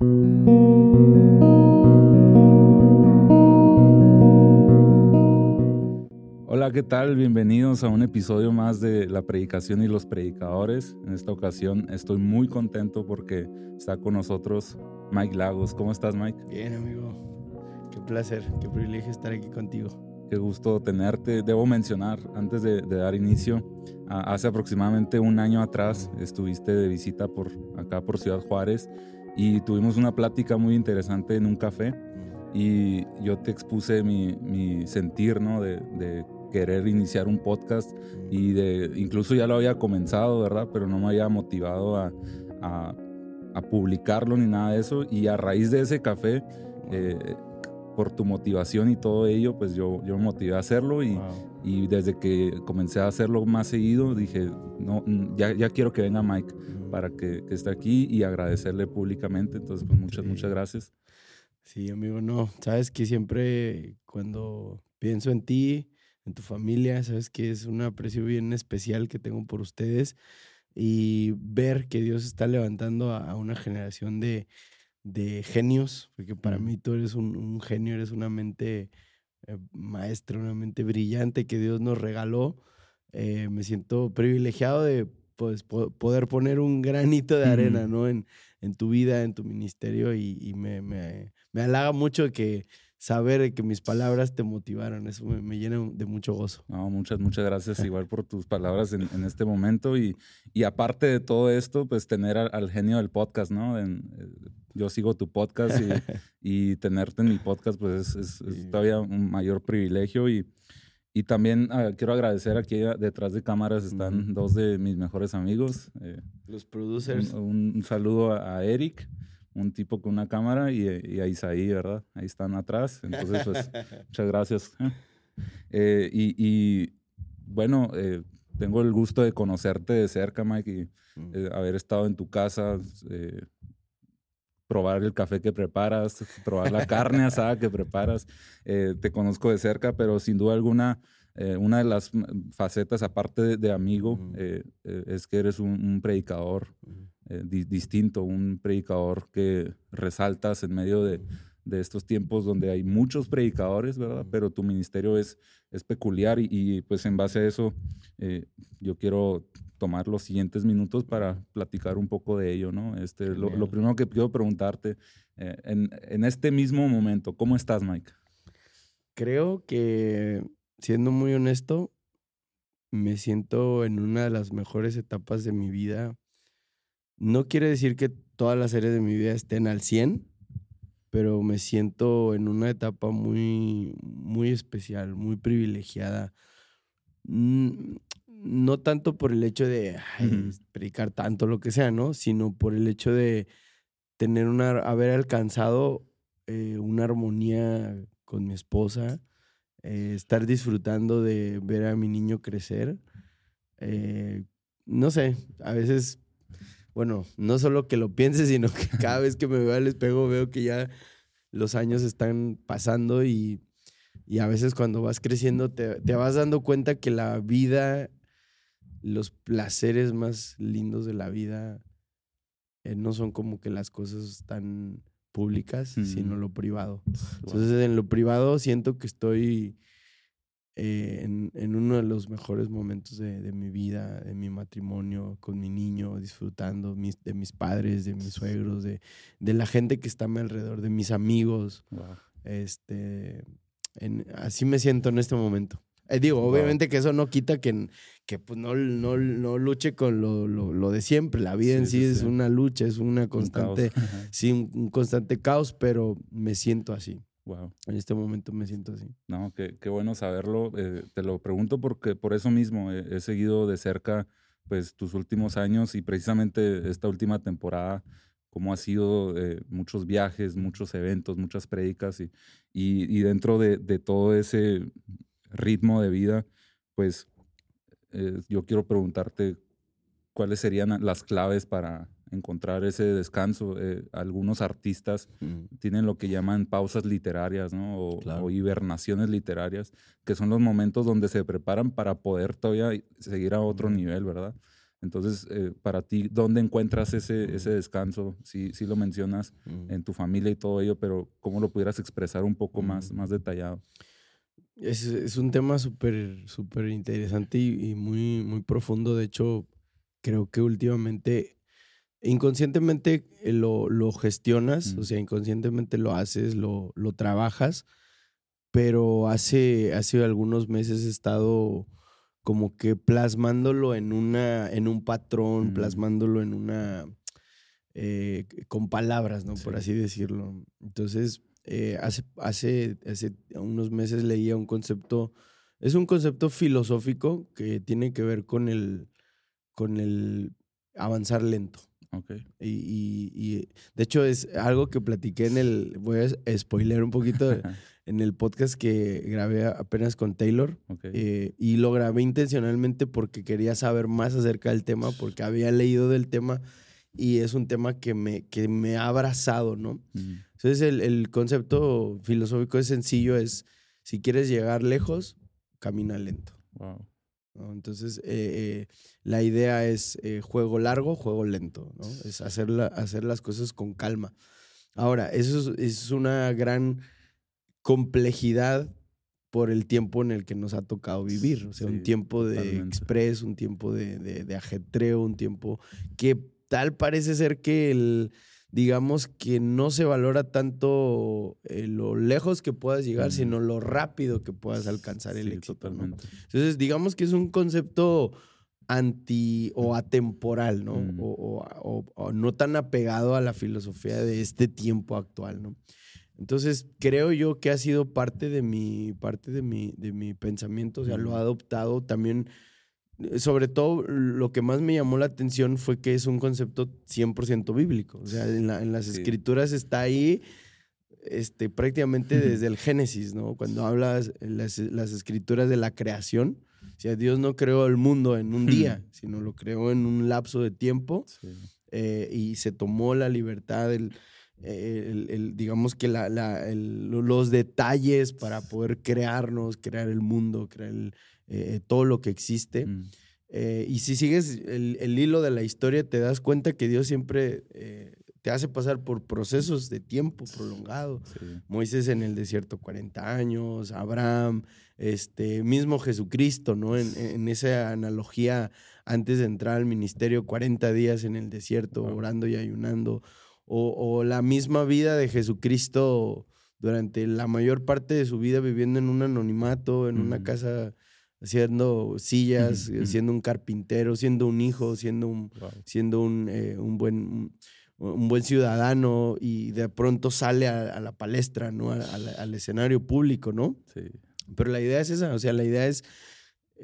Hola, ¿qué tal? Bienvenidos a un episodio más de La Predicación y los Predicadores. En esta ocasión estoy muy contento porque está con nosotros Mike Lagos. ¿Cómo estás, Mike? Bien, amigo. Qué placer, qué privilegio estar aquí contigo. Qué gusto tenerte. Debo mencionar, antes de, dar inicio, hace aproximadamente un año atrás estuviste de visita por acá, por Ciudad Juárez, y tuvimos una plática muy interesante en un café. Y yo te expuse mi, sentir, ¿no? De, querer iniciar un podcast y de, incluso ya lo había comenzado, ¿verdad? Pero no me había motivado a, publicarlo ni nada de eso. Y a raíz de ese café, eh, por tu motivación y todo ello, pues yo, yo me motivé a hacerlo y, y desde que comencé a hacerlo más seguido, dije, no, ya, ya quiero que venga Mike para que, que, esté aquí y agradecerle públicamente. Entonces, pues muchas, muchas gracias. Sí, amigo, no, sabes que siempre cuando pienso en ti, en tu familia, sabes que es un aprecio bien especial que tengo por ustedes y ver que Dios está levantando a una generación de, de genios, porque para mí tú eres un, genio, eres una mente eh, maestra, una mente brillante que Dios nos regaló. Eh, me siento privilegiado de pues, poder poner un granito de arena ¿no? en, en tu vida, en tu ministerio, y, me, me, me, halaga mucho que saber que mis palabras te motivaron. Eso me, llena de mucho gozo. No, muchas, muchas gracias igual por tus palabras en, en, este momento. Y, y aparte de todo esto, pues tener al, genio del podcast, ¿no? En, eh, yo sigo tu podcast y, y tenerte en mi podcast, pues es, todavía un mayor privilegio. Y, y también ah, quiero agradecer aquí detrás de cámaras están dos de mis mejores amigos. Eh, Los producers. Un, saludo a Eric un tipo con una cámara y, y a Isaí, ¿verdad? Ahí están atrás. Entonces, pues, muchas gracias. Eh, y, bueno, eh, tengo el gusto de conocerte de cerca, Mike, y mm. haber estado en tu casa, probar el café que preparas, probar la carne asada que preparas. te conozco de cerca, pero sin duda alguna, una de las facetas, aparte de, amigo, mm. es que eres un, predicador. Mm. Eh, distinto, un predicador que resaltas en medio de, estos tiempos donde hay muchos predicadores, ¿verdad? Pero tu ministerio es, es peculiar y, pues en base a eso eh, yo quiero tomar los siguientes minutos para platicar un poco de ello, ¿no? Este, lo, primero que quiero preguntarte, eh, en, en este mismo momento, ¿cómo estás, Mike? Creo que, siendo muy honesto, me siento en una de las mejores etapas de mi vida no quiere decir que todas las áreas de mi vida estén al 100, pero me siento en una etapa muy, muy especial, muy privilegiada. No tanto por el hecho de predicar tanto, lo que sea, ¿no? Sino por el hecho de tener una, haber alcanzado eh, una armonía con mi esposa, eh, estar disfrutando de ver a mi niño crecer. Eh, no sé, a veces bueno, no solo que lo piense, sino que cada vez que me veo al espejo veo que ya los años están pasando y, a veces cuando vas creciendo te, vas dando cuenta que la vida, los placeres más lindos de la vida eh, no son como que las cosas tan públicas, sino lo privado. Entonces en lo privado siento que estoy eh, en, uno de los mejores momentos de, mi vida, en mi matrimonio, con mi niño, disfrutando de mis padres, de mis suegros, de, de, la gente que está a mi alrededor, de mis amigos. Este, así me siento en este momento. Eh, digo, obviamente que eso no quita que, que pues no, no, no luche con lo, lo, de siempre. La vida en sí, es una lucha, es una constante, sí, un constante caos, pero me siento así. Wow. En este momento me siento así. No, qué, qué bueno saberlo. Eh, te lo pregunto porque por eso mismo he, seguido de cerca pues tus últimos años y precisamente esta última temporada, cómo ha sido eh, muchos viajes, muchos eventos, muchas prédicas y, y, dentro de, de, todo ese ritmo de vida, pues eh, yo quiero preguntarte cuáles serían las claves para encontrar ese descanso. Eh, algunos artistas mm. tienen lo que llaman pausas literarias, ¿no? O, hibernaciones literarias, que son los momentos donde se preparan para poder todavía seguir a otro nivel, ¿verdad? Entonces, eh, para ti, ¿dónde encuentras ese, ese descanso? Sí, sí lo mencionas en tu familia y todo ello, pero ¿cómo lo pudieras expresar un poco más, más detallado? Es, es un tema súper, súper interesante y, y muy, muy profundo. De hecho, creo que últimamente, inconscientemente eh, lo, lo gestionas, o sea, inconscientemente lo haces, lo, lo trabajas, pero hace, hace algunos meses he estado como que plasmándolo en, una, en un patrón, Mm. plasmándolo en una... eh, con palabras, ¿no? Por Sí. así decirlo. Entonces, eh, hace, hace, hace unos meses leía un concepto, es un concepto filosófico que tiene que ver con el, con el avanzar lento. Y, y- y, de hecho es algo que platiqué en el, voy a spoiler un poquito, en el podcast que grabé apenas con Taylor. Ok. eh, y lo grabé intencionalmente porque quería saber más acerca del tema, porque había leído del tema y es un tema que me, que me ha abrazado, ¿no? Mm, Entonces el, el concepto filosófico es sencillo, es si quieres llegar lejos, camina lento. wow. ¿No? Entonces eh, eh, la idea es eh, juego largo, juego lento, ¿no? Es hacer, la- hacer las cosas con calma. Ahora, eso es, es una gran complejidad por el tiempo en el que nos ha tocado vivir. O sea, un Sí, tiempo de totalmente. express, un tiempo de, de- de ajetreo, un tiempo que tal parece ser que el, digamos que no se valora tanto eh, lo lejos que puedas llegar, sino lo rápido que puedas alcanzar el éxito. ¿no? totalmente. Entonces, digamos que es un concepto anti o atemporal, ¿no? Mm. O, o- o- o no tan apegado a la filosofía de este tiempo actual, ¿no? Entonces, creo yo que ha sido parte de mi, parte de mi, de mi pensamiento, o sea, lo ha adoptado también. Eh, Sobre todo, lo que más me llamó la atención fue que es un concepto 100% bíblico. O sea, en, la- en las Sí. escrituras está ahí este, prácticamente desde el Génesis, ¿no? Cuando hablas en las, las escrituras de la creación, o sea, Dios no creó el mundo en un día, sino lo creó en un lapso de tiempo Sí. eh, y se tomó la libertad, el, eh, el- el- digamos que la- la- los detalles para poder crearnos, crear el mundo, crear el, eh, todo lo que existe. Mm, Eh, y si sigues el, el hilo de la historia, te das cuenta que Dios siempre eh, te hace pasar por procesos de tiempo prolongado. sí. Moisés en el desierto 40 años, Abraham, este mismo Jesucristo, ¿no? En, en esa analogía, antes de entrar al ministerio, 40 días en el desierto, Wow. orando y ayunando. O, o la misma vida de Jesucristo durante la mayor parte de su vida viviendo en un anonimato, en una Ujú. casa haciendo sillas, siendo un carpintero, siendo un hijo, siendo un, Wow. siendo un, eh, un buen, un, un buen ciudadano y de pronto sale a, a la palestra, ¿no? A- a la- al escenario público, ¿no? Sí. Pero la idea es esa, o sea, la idea es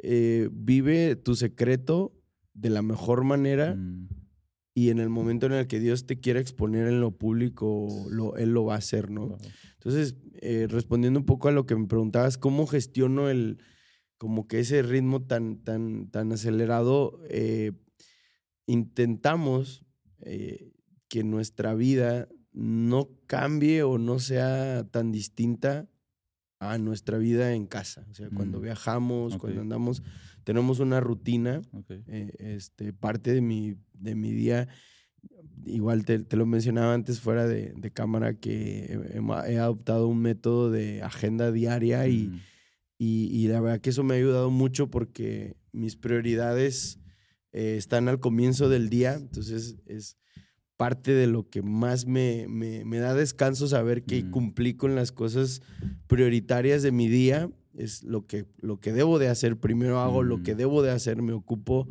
eh, vive tu secreto de la mejor manera Mm, y en el momento en el que Dios te quiera exponer en lo público, lo, Él lo va a hacer, ¿no? wow. Entonces, eh, respondiendo un poco a lo que me preguntabas, ¿cómo gestiono el, como que ese ritmo tan, tan, tan acelerado? Eh, intentamos eh, que nuestra vida no cambie o no sea tan distinta a nuestra vida en casa. O sea, cuando Mm, viajamos, cuando andamos, tenemos una rutina eh, este, parte de mi, de mi día, igual te, te lo mencionaba antes fuera de, de cámara, que he, adoptado un método de agenda diaria y, Mm, y, y la verdad que eso me ha ayudado mucho porque mis prioridades eh, están al comienzo del día, entonces es parte de lo que más me, me- me da descanso saber que Mm. cumplí con las cosas prioritarias de mi día, es lo que, lo que debo de hacer, primero hago lo que debo de hacer, me ocupo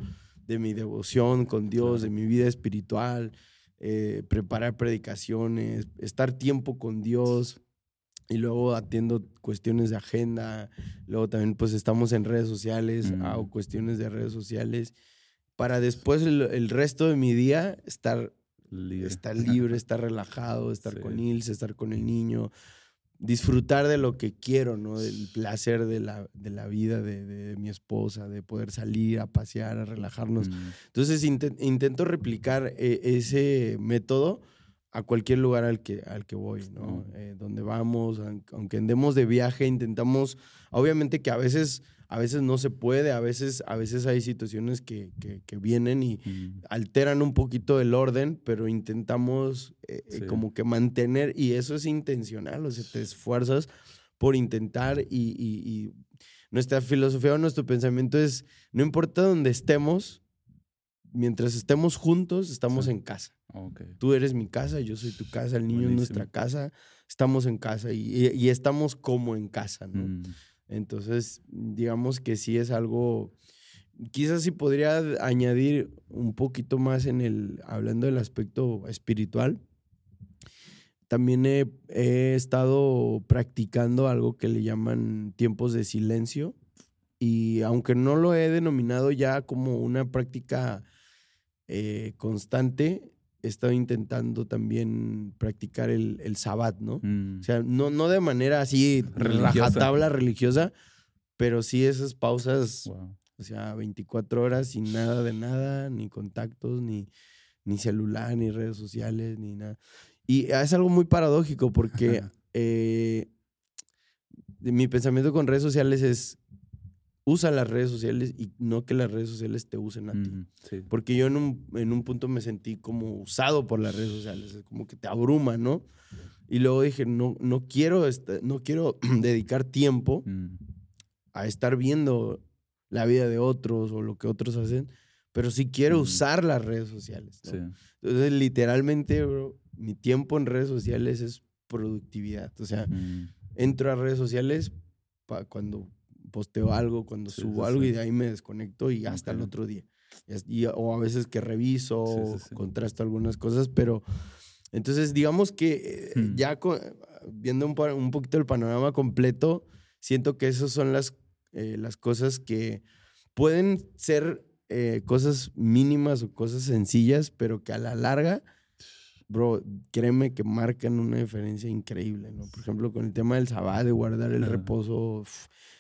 de mi devoción con Dios, de mi vida espiritual, eh, preparar predicaciones, estar tiempo con Dios y luego atiendo cuestiones de agenda, luego también pues estamos en redes sociales, Mm. hago cuestiones de redes sociales, para después el, el resto de mi día estar, libre. estar libre, estar relajado, estar Sí. con Ilse, estar con el niño, disfrutar de lo que quiero, ¿no? Del placer de la, de la vida de, de mi esposa, de poder salir a pasear, a relajarnos. Mm, Entonces inte- intento replicar eh, ese método a cualquier lugar al que, al que voy, ¿no? Eh, donde vamos, aunque andemos de viaje, intentamos, obviamente que a veces, a veces no se puede, a veces, a veces hay situaciones que, que, vienen y alteran un poquito el orden, pero intentamos eh, eh, como que mantener, y eso es intencional, o sea, te esfuerzas por intentar y, y nuestra filosofía o nuestro pensamiento es, no importa donde estemos, mientras estemos juntos, estamos en casa. Tú eres mi casa, yo soy tu casa, el niño es nuestra casa, estamos en casa y, estamos como en casa, ¿no? Mm. Entonces, digamos que sí es algo, quizás sí podría añadir un poquito más en el, hablando del aspecto espiritual. También he, he estado practicando algo que le llaman tiempos de silencio y aunque no lo he denominado ya como una práctica eh, constante, he estado intentando también practicar el, el sabbat, ¿no? Mm. O sea, no, no de manera así rajatabla religiosa, pero sí esas pausas, o sea, 24 horas sin nada de nada, ni contactos, ni, ni celular, ni redes sociales, ni nada. Y es algo muy paradójico porque eh, mi pensamiento con redes sociales es, usa las redes sociales y no que las redes sociales te usen a ti. Porque yo en un, en un, punto me sentí como usado por las redes sociales, como que te abruma, ¿no? Y luego dije, no, no, quiero, no quiero dedicar tiempo mm. a estar viendo la vida de otros o lo que otros hacen, pero sí quiero usar las redes sociales. Entonces, literalmente, bro, mi tiempo en redes sociales es productividad. O sea, entro a redes sociales cuando posteo algo, cuando subo algo y de ahí me desconecto y hasta el otro día. o a veces que reviso, contrasto algunas cosas, pero entonces digamos que eh, hmm. ya viendo un, un, poquito el panorama completo, siento que esas son las, eh, las cosas que pueden ser eh, cosas mínimas o cosas sencillas, pero que a la larga, bro, créeme que marcan una diferencia increíble, ¿no? Por ejemplo, con el tema del sabá, de guardar el reposo,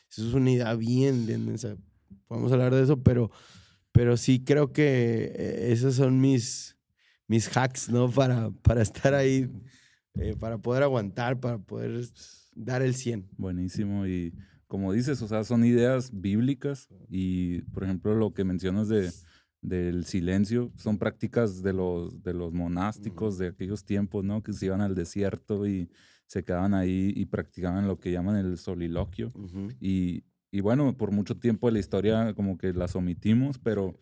eso es una idea bien densa. Podemos hablar de eso, pero, pero sí creo que eh, esos son mis, mis hacks, ¿no? Para, para estar ahí, eh, para poder aguantar, para poder dar el 100. Buenísimo. Y como dices, o sea, son ideas bíblicas y, por ejemplo, lo que mencionas de, del silencio, son prácticas de los, de los monásticos de aquellos tiempos, ¿no? Que se iban al desierto y se quedaban ahí y practicaban lo que llaman el soliloquio. y, y, bueno, por mucho tiempo de la historia como que las omitimos, pero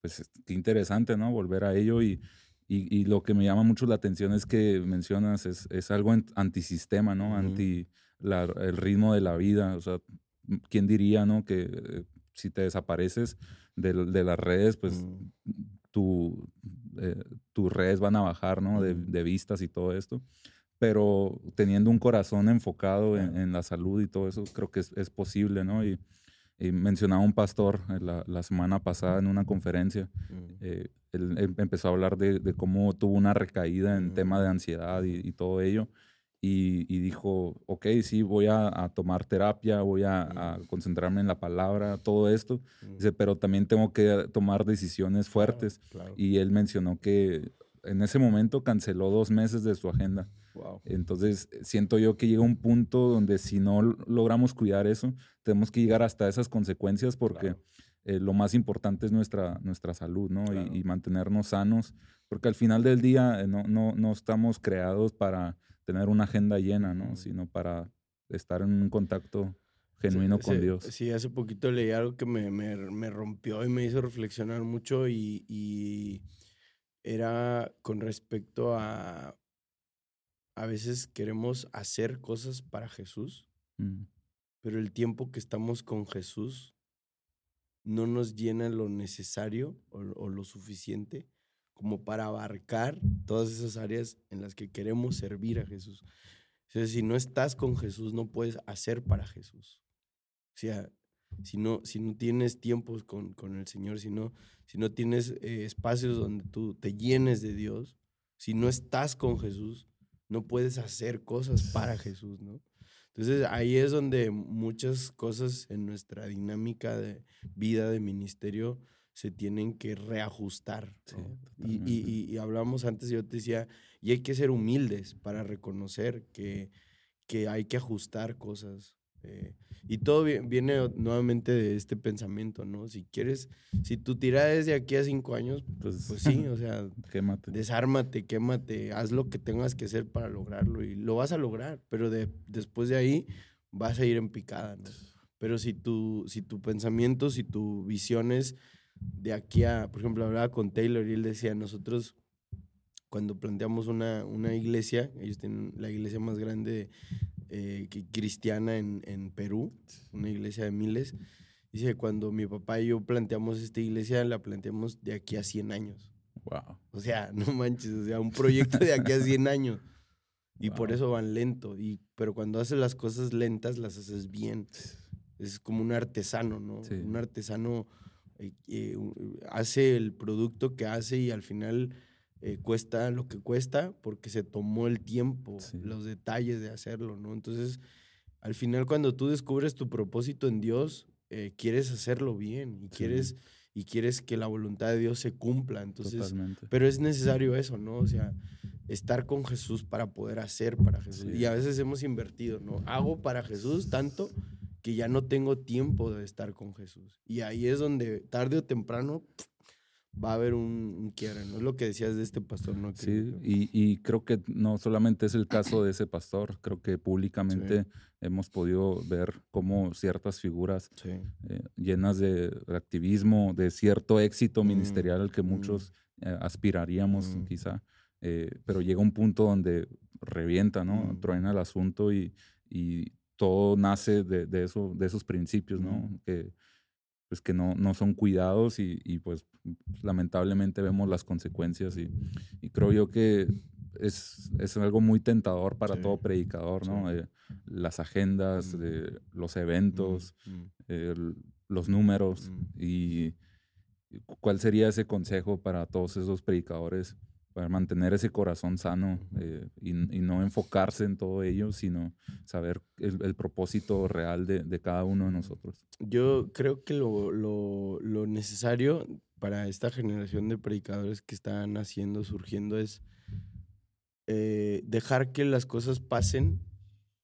pues qué interesante, ¿no? Volver a ello y, y, lo que me llama mucho la atención es que mencionas, es, es algo antisistema, ¿no? Anti la, el ritmo de la vida. O sea, ¿quién diría, ¿no? Que eh, si te desapareces de, de las redes, pues tu, eh, tus redes van a bajar, ¿no? De, de vistas y todo esto pero teniendo un corazón enfocado en, la salud y todo eso, creo que es, posible, ¿no? Y, mencionaba un pastor eh, la, la, semana pasada en una conferencia, eh, él, em, empezó a hablar de, cómo tuvo una recaída en tema de ansiedad y, todo ello, y, dijo, ok, sí, voy a, tomar terapia, voy a, concentrarme en la palabra, todo esto, dice, pero también tengo que tomar decisiones fuertes, y él mencionó que en ese momento canceló dos meses de su agenda entonces, siento yo que llega un punto donde si no logramos cuidar eso, tenemos que llegar hasta esas consecuencias porque eh, lo más importante es nuestra, nuestra salud, ¿no? Y, mantenernos sanos, porque al final del día eh, no, no, no, estamos creados para tener una agenda llena, ¿no? Sino para estar en un contacto genuino con Dios. Sí, hace poquito leí algo que me, me, me rompió y me hizo reflexionar mucho y, y era con respecto a a veces queremos hacer cosas para Jesús, mm. pero el tiempo que estamos con Jesús no nos llena lo necesario o, lo suficiente como para abarcar todas esas áreas en las que queremos servir a Jesús. O sea, si no estás con Jesús, no puedes hacer para Jesús. O sea, si no, si no tienes tiempos con, con el Señor, si no, si no tienes eh, espacios donde tú te llenes de Dios, si no estás con Jesús, no puedes hacer cosas para Jesús, ¿no? Entonces ahí es donde muchas cosas en nuestra dinámica de vida, de ministerio, se tienen que reajustar. y, y, y, hablamos antes, yo te decía, y hay que ser humildes para reconocer que, que hay que ajustar cosas. Eh, y todo viene nuevamente de este pensamiento, ¿no? Si quieres, si tu tirada es de aquí a cinco años, pues, pues sí, o sea, quémate. desármate, quémate, haz lo que tengas que hacer para lograrlo y lo vas a lograr, pero de, después de ahí vas a ir en picada, ¿no? Pero si tu, si tu pensamiento, si tu visión es de aquí a, por ejemplo, hablaba con Taylor y él decía, nosotros cuando planteamos una, una iglesia, ellos tienen la iglesia más grande eh, cristiana en, en, Perú, una iglesia de miles. Dice, cuando mi papá y yo planteamos esta iglesia, la planteamos de aquí a 100 años. Wow. O sea, no manches, o sea, un proyecto de aquí a 100 años. Y por eso van lento. Y, pero cuando haces las cosas lentas, las haces bien. Es como un artesano, ¿no? Un artesano eh, eh, hace el producto que hace y al final eh, cuesta lo que cuesta porque se tomó el tiempo, los detalles de hacerlo, ¿no? Entonces, al final cuando tú descubres tu propósito en Dios, quieres hacerlo bien y quieres y quieres que la voluntad de Dios se cumpla. Entonces, pero es necesario eso, ¿no? O sea, estar con Jesús para poder hacer para Jesús. Y a veces hemos invertido, ¿no? Hago para Jesús tanto que ya no tengo tiempo de estar con Jesús. Y ahí es donde tarde o temprano va a haber un, quiebre, ¿no? Es lo que decías de este pastor, ¿no? sí, y, creo que no solamente es el caso de ese pastor, creo que públicamente hemos podido ver cómo ciertas figuras eh, llenas de activismo, de cierto éxito mm, ministerial al que mm. muchos eh, aspiraríamos mm. quizá, eh, pero llega un punto donde revienta, ¿no? Truena el asunto y, y todo nace de, de, eso, de esos principios, ¿no? Que, pues que no, no son cuidados y, y, pues lamentablemente vemos las consecuencias y, y creo yo que es, es, algo muy tentador para todo predicador, ¿no? Eh, las agendas, de los eventos, los números y cuál sería ese consejo para todos esos predicadores para mantener ese corazón sano eh, y, no enfocarse en todo ello, sino saber el, propósito real de, de, cada uno de nosotros. Yo creo que lo, lo, lo, necesario para esta generación de predicadores que están naciendo, surgiendo, es eh, dejar que las cosas pasen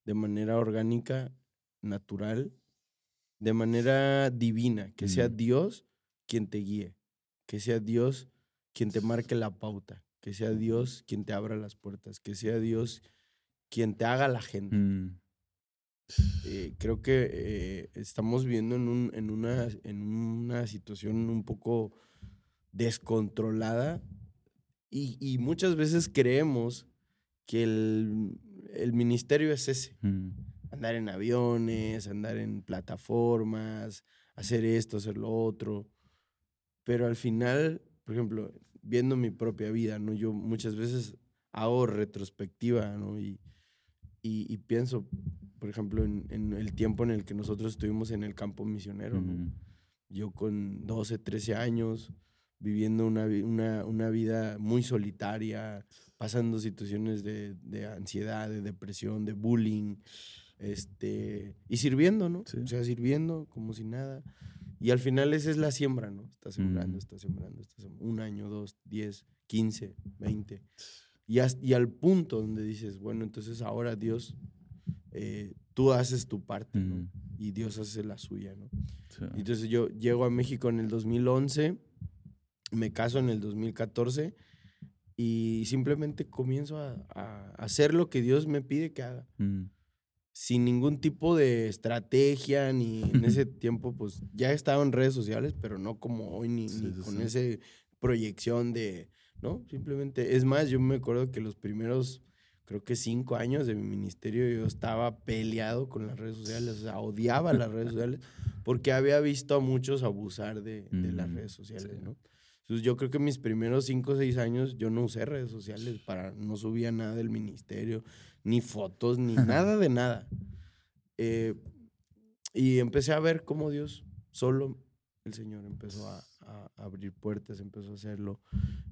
de manera orgánica, natural, de manera divina, que sea. Dios quien te guíe, que sea Dios quien te marque la pauta que sea Dios quien te abra las puertas, que sea Dios quien te haga la gente. Mm. Eh, creo que eh, estamos viviendo en, un, en, una, en una situación un poco descontrolada y, muchas veces creemos que el, el ministerio es ese. Mm. Andar en aviones, andar en plataformas, hacer esto, hacer lo otro. Pero al final, por ejemplo, viendo mi propia vida, ¿no? Yo muchas veces hago retrospectiva, ¿no? Y, y, pienso, por ejemplo, en, el tiempo en el que nosotros estuvimos en el campo misionero, ¿no? Yo con 12, 13 años, viviendo una, una, una vida muy solitaria, pasando situaciones de, de, ansiedad, de depresión, de bullying, este, y sirviendo, ¿no? O sea, sirviendo como si nada. Y al final esa es la siembra, ¿no? Está sembrando, mm. está sembrando, está sembrando. Un año, dos, diez, quince, veinte. Y, y al punto donde dices, bueno, entonces ahora Dios, eh, tú haces tu parte, ¿no? Mm. Y Dios hace la suya, ¿no? Entonces yo llego a México en el 2011, me caso en el 2014 y simplemente comienzo a, hacer lo que Dios me pide que haga. Mm sin ningún tipo de estrategia, ni en ese tiempo, pues ya estaba en redes sociales, pero no como hoy, ni, con esa proyección de, ¿no? Simplemente, es más, yo me acuerdo que los primeros, creo que cinco años de mi ministerio, yo estaba peleado con las redes sociales, o sea, odiaba las redes sociales, porque había visto a muchos abusar de, de las mm, redes sociales, ¿no? Entonces yo creo que mis primeros cinco o seis años yo no usé redes sociales para, no subía nada del ministerio, ni fotos, ni nada de nada. Eh, y empecé a ver cómo Dios, solo el Señor empezó a, abrir puertas, empezó a hacerlo,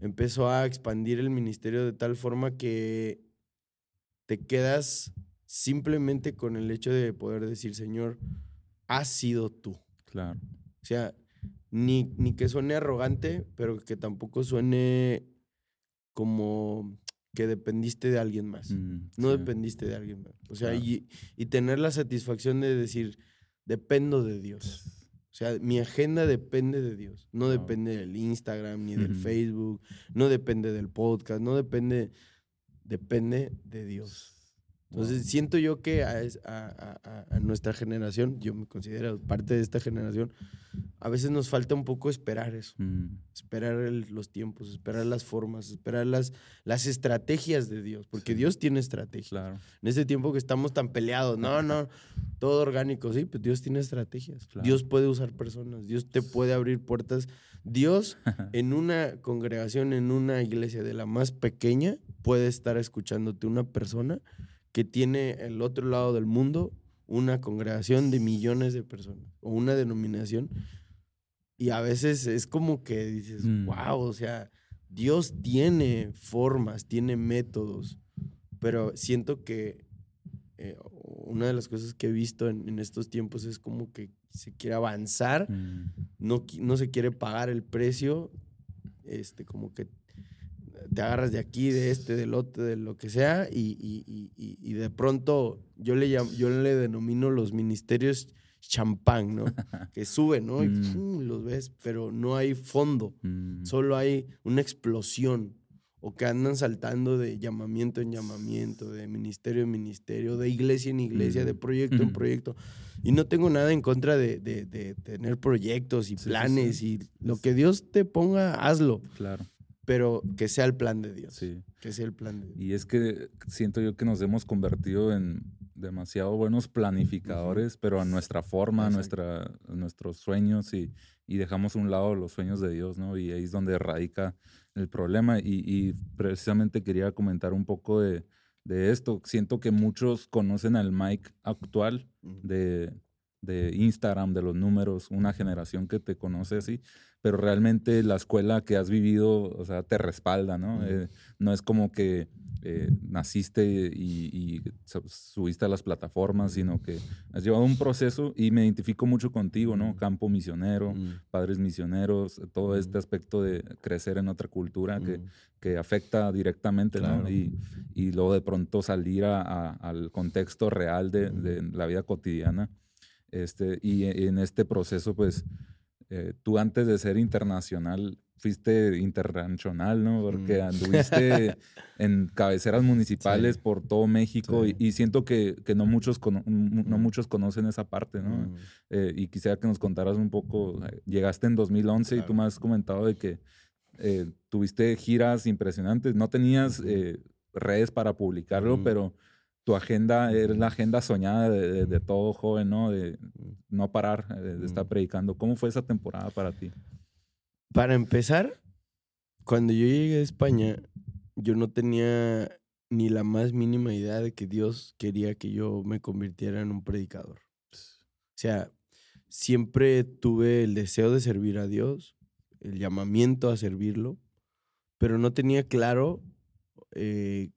empezó a expandir el ministerio de tal forma que te quedas simplemente con el hecho de poder decir, Señor, has sido tú. Claro. O sea, ni, ni que suene arrogante, pero que tampoco suene como que dependiste de alguien más. Mm, No sí. dependiste de alguien más. O sea, Claro. y, y tener la satisfacción de decir, dependo de Dios. O sea, mi agenda depende de Dios. No Wow. depende del Instagram, ni del. Facebook, no depende del podcast, no depende, depende de Dios. Entonces, Wow. siento yo que a- a- a nuestra generación, yo me considero parte de esta generación, a veces nos falta un poco esperar eso Mm, esperar el- los tiempos, esperar las formas, esperar las, las estrategias de Dios, porque Sí. Dios tiene estrategias. claro. En este tiempo que estamos tan peleados, no, no, todo orgánico, sí, pues Dios tiene estrategias. Claro. Dios puede usar personas, Dios te puede abrir puertas. Dios en una congregación, en una iglesia de la más pequeña, puede estar escuchándote una persona que tiene el otro lado del mundo una congregación de millones de personas o una denominación. Y a veces es como que dices, Mm. wow, o sea, Dios tiene formas, tiene métodos, pero siento que eh, una de las cosas que he visto en, en estos tiempos es como que se quiere avanzar Mm, no, no se quiere pagar el precio, este, como que te agarras de aquí, de este, del otro, de lo que sea, y, y- y- y- de pronto yo le, yo le denomino los ministerios champán, ¿no? Que suben, ¿no? Y Mm. los ves, pero no hay fondo, mm, solo hay una explosión. O que andan saltando de llamamiento en llamamiento, de ministerio en ministerio, de iglesia en iglesia, de Ujú. proyecto en proyecto. Y no tengo nada en contra de, de- de tener proyectos y Sí, sí, planes sí. y lo que Dios te ponga, hazlo. Claro, Pero que sea el plan de Dios. sí. Que sea el plan de Dios. Y es que siento yo que nos hemos convertido en demasiado buenos planificadores, pero a nuestra forma, a, nuestra, a nuestros sueños y, y dejamos a un lado los sueños de Dios, ¿no? Y ahí es donde radica el problema. Y, y precisamente quería comentar un poco de, de esto. Siento que muchos conocen al Mike actual de, de Instagram, de los números, una generación que te conoce así, pero realmente la escuela que has vivido, o sea, te respalda, ¿no? Eh, no es como que eh, naciste y, y su- subiste a las plataformas, sino que has llevado un proceso y me identifico mucho contigo, ¿no? Campo misionero, padres misioneros, todo este aspecto de crecer en otra cultura que, que afecta directamente, Claro. ¿no? Y, y luego de pronto salir a- a- al contexto real de, de la vida cotidiana. Este, y en este proceso, pues, eh, tú antes de ser internacional, fuiste internacional, ¿no? Porque Mm. anduviste en cabeceras municipales Sí. por todo México Sí. y, y siento que, que no, muchos cono- no Mm. muchos conocen esa parte, ¿no? Ujú. Eh, y quisiera que nos contaras un poco, eh, llegaste en 2011 y tú Claro. me has comentado de que eh, tuviste giras impresionantes, no tenías eh, redes para publicarlo, pero tu agenda Ujú. la agenda soñada de, de- de todo joven, ¿no? De no parar eh, de estar predicando. ¿Cómo fue esa temporada para ti? Para empezar, cuando yo llegué a España, yo no tenía ni la más mínima idea de que Dios quería que yo me convirtiera en un predicador. O sea, siempre tuve el deseo de servir a Dios, el llamamiento a servirlo, pero no tenía claro eh,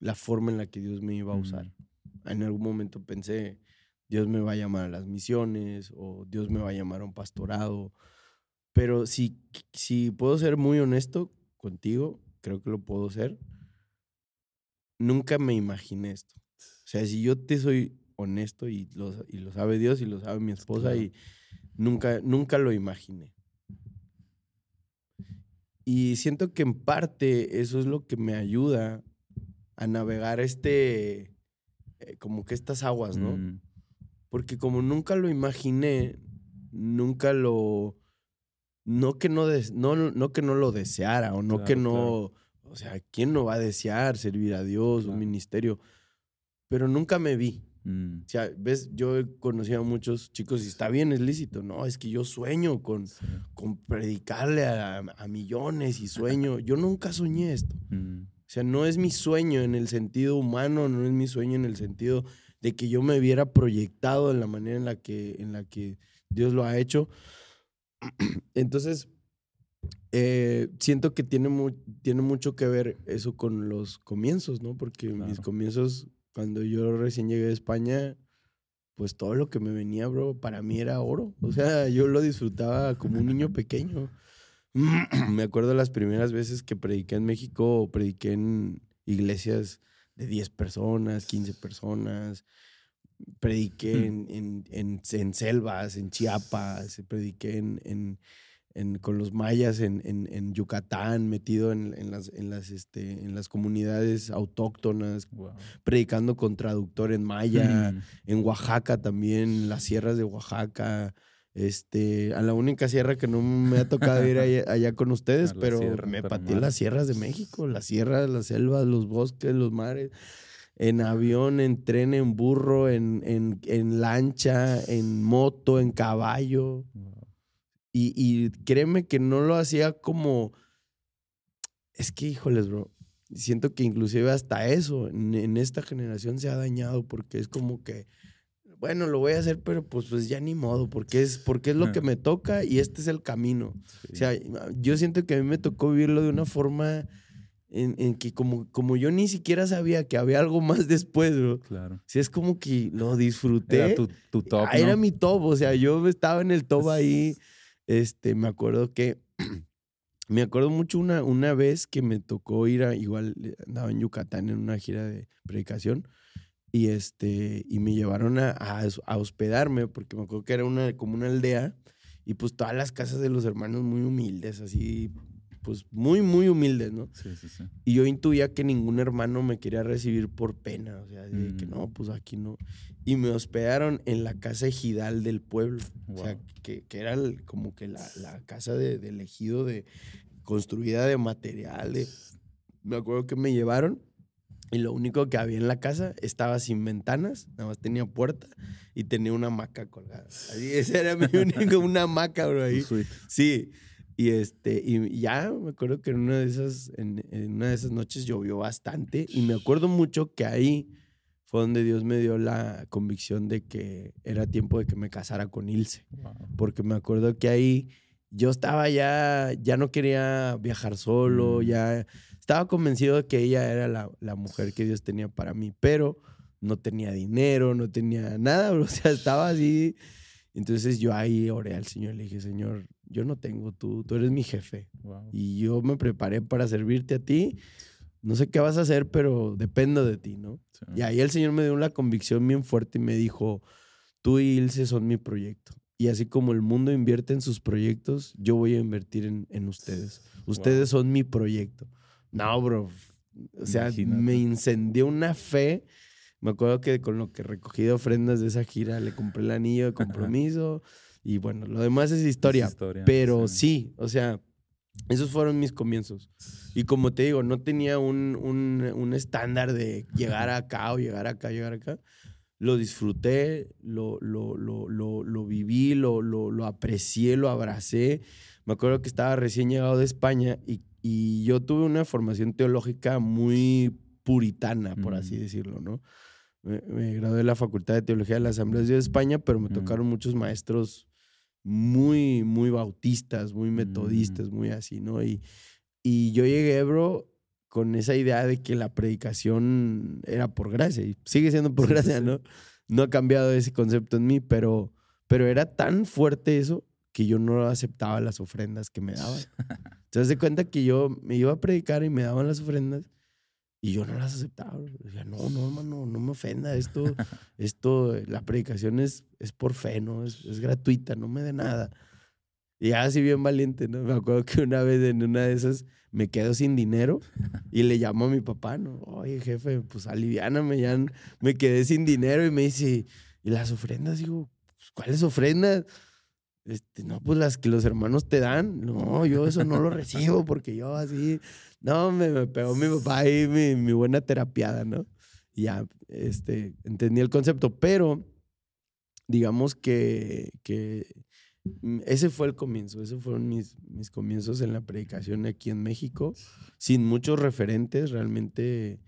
la forma en la que Dios me iba a usar. Mm, En algún momento pensé, Dios me va a llamar a las misiones o Dios me va a llamar a un pastorado. Pero si, si puedo ser muy honesto contigo, creo que lo puedo ser, nunca me imaginé esto. O sea, si yo te soy honesto y lo, y lo sabe Dios y lo sabe mi esposa Claro. y nunca, nunca lo imaginé. Y siento que en parte eso es lo que me ayuda a navegar este, eh, como que estas aguas, ¿no? mm, Porque como nunca lo imaginé, nunca lo... No que no, des- no, no que no lo deseara o no que Claro, no... O sea, ¿quién no va a desear servir a Dios, Claro. un ministerio? Pero nunca me vi. mm, O sea, ves, yo he conocido a muchos chicos y está bien, es lícito. No, es que yo sueño con, sí, con predicarle a, a millones y sueño. Yo nunca soñé esto. mm, O sea, no es mi sueño en el sentido humano, no es mi sueño en el sentido de que yo me viera proyectado en la manera en la que, en la que Dios lo ha hecho. Entonces, eh, siento que tiene, mu- tiene mucho que ver eso con los comienzos, ¿no? Porque mis Claro. comienzos, cuando yo recién llegué a España, pues todo lo que me venía, bro, para mí era oro. O sea, yo lo disfrutaba como un niño pequeño. me acuerdo las primeras veces que prediqué en México, prediqué en iglesias de 10 personas, 15 personas. Prediqué mm. en, en, en, selvas, en Chiapas, prediqué en, con los mayas en, Yucatán, metido en, las, en, las, este, en las comunidades autóctonas, predicando con traductor en maya, mm. en Oaxaca también, las sierras de Oaxaca. Este, a la única sierra que no me ha tocado ir allá, con ustedes, pero me pateé las sierras de México, las sierras, las selvas, los bosques, los mares, en avión, en tren, en burro, en, en, lancha, en moto, en caballo. Y, créeme que no lo hacía como. Es que, híjoles, bro. Siento que inclusive hasta eso en, esta generación se ha dañado porque es como que, bueno, lo voy a hacer, pero pues, pues ya ni modo, porque es, porque es lo que me toca y este es el camino. O sea, yo siento que a mí me tocó vivirlo de una forma en, que como, como yo ni siquiera sabía que había algo más después, bro. Claro. Sí, es como que lo disfruté. Era tu, top. Ah, era mi top, o sea, yo estaba en el top ahí. Este, me acuerdo que, me acuerdo mucho una, una vez que me tocó ir a, igual andaba en Yucatán en una gira de predicación y este, y me llevaron a, a, hospedarme porque me acuerdo que era una, como una aldea y pues todas las casas de los hermanos muy humildes, así pues muy, muy humildes, ¿no? Sí, sí, sí. Y yo intuía que ningún hermano me quería recibir por pena, o sea, de que mm. no, pues aquí no. Y me hospedaron en la casa ejidal del pueblo, o sea, que, que era como que la, la casa de, de, ejido de, construida de materiales. Me acuerdo que me llevaron y lo único que había en la casa estaba sin ventanas, nada más tenía puerta y tenía una hamaca colgada. Así, esa era mi única, una hamaca, bro, ahí. Sí. Y, este, y ya me acuerdo que en una, de esas, en, una de esas noches llovió bastante y me acuerdo mucho que ahí fue donde Dios me dio la convicción de que era tiempo de que me casara con Ilse. Porque me acuerdo que ahí yo estaba ya, ya no quería viajar solo, mm. ya estaba convencido de que ella era la, la, mujer que Dios tenía para mí, pero no tenía dinero, no tenía nada, o sea, estaba así. Entonces yo ahí oré al Señor, le dije, Señor, yo no tengo, tú, tú eres mi jefe. Y yo me preparé para servirte a ti. No sé qué vas a hacer, pero dependo de ti, ¿no? Y ahí el Señor me dio una convicción bien fuerte y me dijo, tú y Ilse son mi proyecto. Y así como el mundo invierte en sus proyectos, yo voy a invertir en, en ustedes. Ustedes son mi proyecto. No, bro. O sea, me incendió una fe. Me acuerdo que con lo que recogí de ofrendas de esa gira le compré el anillo de compromiso. Y bueno, lo demás es historia. pero sí. o sea, esos fueron mis comienzos. Y como te digo, no tenía un, un, estándar de llegar acá o llegar acá, llegar acá. Lo disfruté, lo, lo, lo, lo, viví, lo, lo, aprecié, lo abracé. Me acuerdo que estaba recién llegado de España y, y yo tuve una formación teológica muy puritana, por así decirlo, ¿no? Me, gradué de la Facultad de Teología de la Asamblea de España, pero me tocaron muchos maestros muy, muy bautistas, muy metodistas, mm. muy así, ¿no? Y, y yo llegué, bro, con esa idea de que la predicación era por gracia y sigue siendo por gracia, ¿no? No ha cambiado ese concepto en mí, pero, pero era tan fuerte eso que yo no aceptaba las ofrendas que me daban. Entonces, de cuenta que yo me iba a predicar y me daban las ofrendas y yo no las aceptaba. Decía, no, no, hermano, no me ofenda. Esto, esto, la predicación es, es por fe, ¿no? Es, es gratuita, no me dé nada. Y así bien valiente, ¿no? Me acuerdo que una vez en una de esas me quedo sin dinero y le llamo a mi papá, ¿no? Oye, jefe, pues aliviáname, ya me quedé sin dinero y me dice, ¿y las ofrendas? Digo, ¿cuáles ofrendas? Este, no, pues las que los hermanos te dan. No, yo eso no lo recibo porque yo así. No, me, pegó mi papá ahí mi, mi, buena terapiada, ¿no? Y ya, este, entendí el concepto, pero digamos que, que mm, ese fue el comienzo, esos fueron mis, mis comienzos en la predicación aquí en México, sin muchos referentes, realmente,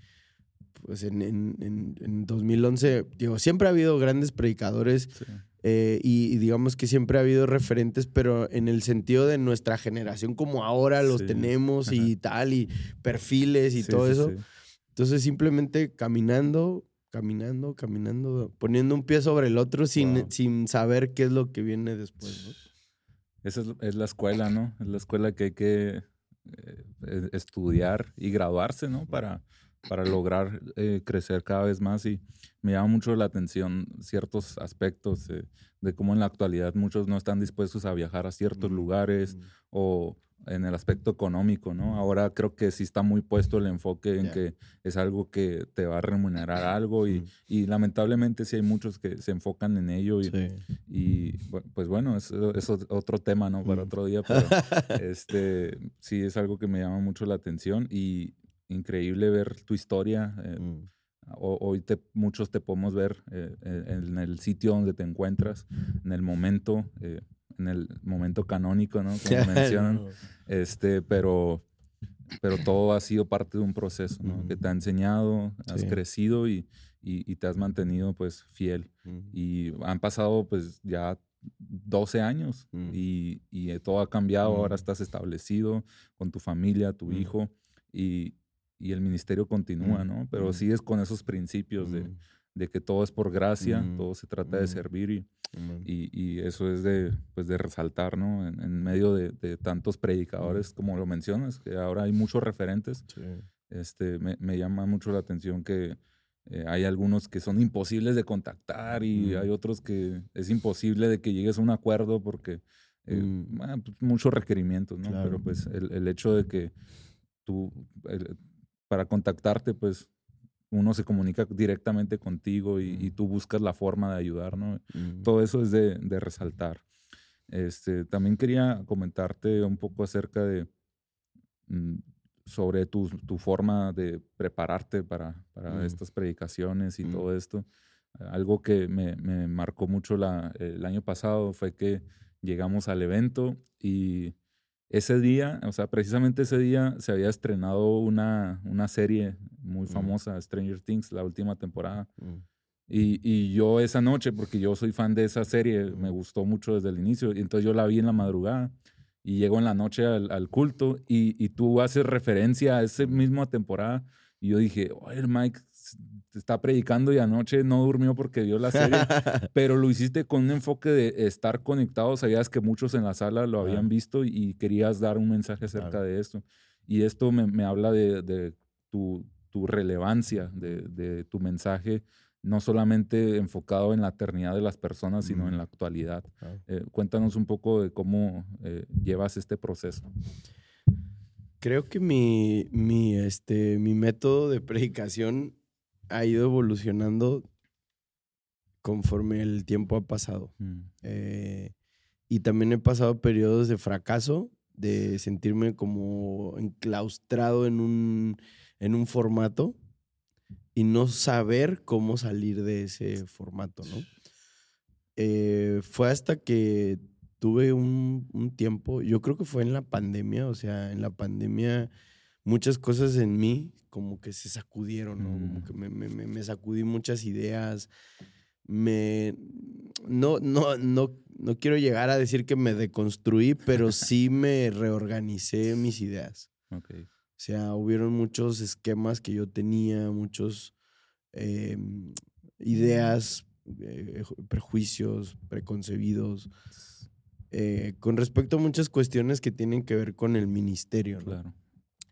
pues en, en, en, 2011, digo, siempre ha habido grandes predicadores. Eh, y, digamos que siempre ha habido referentes, pero en el sentido de nuestra generación, como ahora los tenemos y tal, y perfiles y todo eso. Entonces, simplemente caminando, caminando, caminando, poniendo un pie sobre el otro sin, sin saber qué es lo que viene después, ¿no? Esa es, la escuela, ¿no? Es la escuela que hay que eh, e, estudiar y graduarse, ¿no? Para, para lograr eh, crecer cada vez más y me llama mucho la atención ciertos aspectos de cómo en la actualidad muchos no están dispuestos a viajar a ciertos lugares o en el aspecto económico, ¿no? Ahora creo que sí está muy puesto el enfoque en que es algo que te va a remunerar algo y, y, lamentablemente sí hay muchos que se enfocan en ello y, y pues bueno, eso es otro tema, ¿no? Para otro día, pero este, sí es algo que me llama mucho la atención y increíble ver tu historia. Eh, mm. Hoy te, muchos te podemos ver eh, en el sitio donde te encuentras, en el momento, eh, en el momento canónico, ¿no? Como mencionan. Este, pero, pero todo ha sido parte de un proceso, ¿no? Que te ha enseñado, has crecido y, y, te has mantenido, pues, fiel. Y han pasado, pues, ya 12 años y, y, todo ha cambiado. Ahora estás establecido con tu familia, tu hijo y, y el ministerio continúa, ¿no? Pero sigues con esos principios de, de, que todo es por gracia, todo se trata de servir y, y, eso es de, pues de resaltar, ¿no? En, medio de, de, tantos predicadores, como lo mencionas, que ahora hay muchos referentes. Este, me, me, llama mucho la atención que eh, hay algunos que son imposibles de contactar y hay otros que es imposible de que llegues a un acuerdo porque eh, ah, pues muchos requerimientos, ¿no? Pero pues el, el, hecho de que tú, para contactarte, pues uno se comunica directamente contigo y, tú buscas la forma de ayudar, ¿no? Todo eso es de, resaltar. Este, también quería comentarte un poco acerca de mm, sobre tu, forma de prepararte para, estas predicaciones y todo esto. Algo que me, marcó mucho la, el año pasado fue que llegamos al evento y ese día, o sea, precisamente ese día se había estrenado una, una serie muy mm. famosa, Stranger Things, la última temporada. Mm. Y, y, yo esa noche, porque yo soy fan de esa serie, me gustó mucho desde el inicio, y entonces yo la vi en la madrugada y llego en la noche al, al culto y, y, tú haces referencia a esa misma temporada. Y yo dije, oye, Mike está predicando y anoche no durmió porque vio la serie, pero lo hiciste con un enfoque de estar conectado, sabías que muchos en la sala lo habían visto y querías dar un mensaje acerca de esto. Y esto me, me habla de, de tu, tu, relevancia, de, de, tu mensaje, no solamente enfocado en la eternidad de las personas, sino en la actualidad. Eh, cuéntanos un poco de cómo eh, llevas este proceso. Creo que mi, mi, este, mi método de predicación ha ido evolucionando conforme el tiempo ha pasado. Mm. Eh, y también he pasado periodos de fracaso, de sentirme como enclaustrado en un, en un formato y no saber cómo salir de ese formato, ¿no? Eh, fue hasta que tuve un, un, tiempo, yo creo que fue en la pandemia, o sea, en la pandemia muchas cosas en mí como que se sacudieron, ¿no? Como mm. que me, me, me, sacudí muchas ideas. Me. No, no, no, no quiero llegar a decir que me deconstruí, pero sí me reorganicé mis ideas. Okay. O sea, hubieron muchos esquemas que yo tenía, muchos em, ideas, eh, prejuicios, preconcebidos. Eh, con respecto a muchas cuestiones que tienen que ver con el ministerio. ¿no? Claro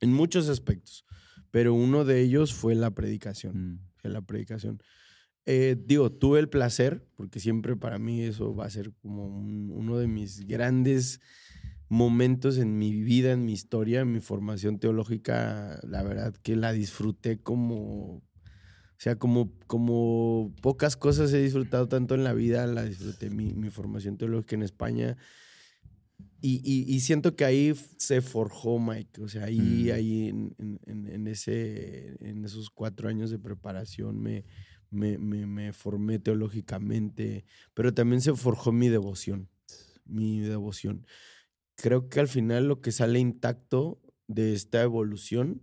en muchos aspectos, pero uno de ellos fue la predicación. Mm. la predicación. Eh, digo, tuve el placer, porque siempre para mí eso va a ser como uno de mis grandes momentos en mi vida, en mi historia, en mi formación teológica, la verdad que la disfruté como, o sea, como, como pocas cosas he disfrutado tanto en la vida, la disfruté mi, mi formación teológica en España y, siento que ahí se forjó Mike, o sea, ahí, mm. ahí en, ese, en esos cuatro años de preparación me, me, formé teológicamente, pero también se forjó mi devoción, mi devoción. Creo que al final lo que sale intacto de esta evolución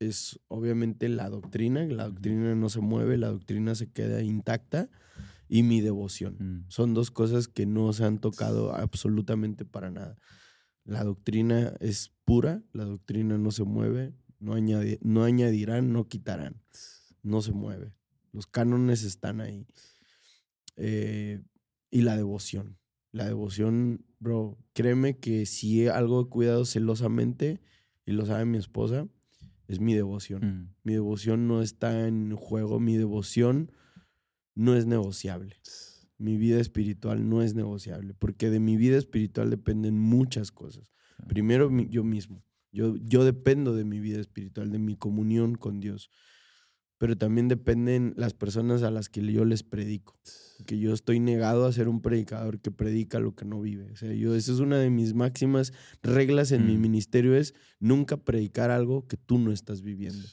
es obviamente la doctrina, la doctrina no se mueve, la doctrina se queda intacta y mi devoción. Mm. Son dos cosas que no se han tocado absolutamente para nada. La doctrina es pura, la doctrina no se mueve, no, no añadirán, no quitarán, no se mueve. Los cánones están ahí. Eh, y la devoción. La devoción, bro, créeme que si algo he cuidado celosamente, y lo sabe mi esposa, es mi devoción. Mm. Mi devoción no está en juego, mi devoción no es negociable. Mi vida espiritual no es negociable, porque de mi vida espiritual dependen muchas cosas. Primero, mi- yo mismo. Yo, yo dependo de mi vida espiritual, de mi comunión con Dios. Pero también dependen las personas a las que yo les predico. Que yo estoy negado a ser un predicador que predica lo que no vive. O sea, yo, esa es una de mis máximas reglas en mi Mm. ministerio, es nunca predicar algo que tú no estás viviendo.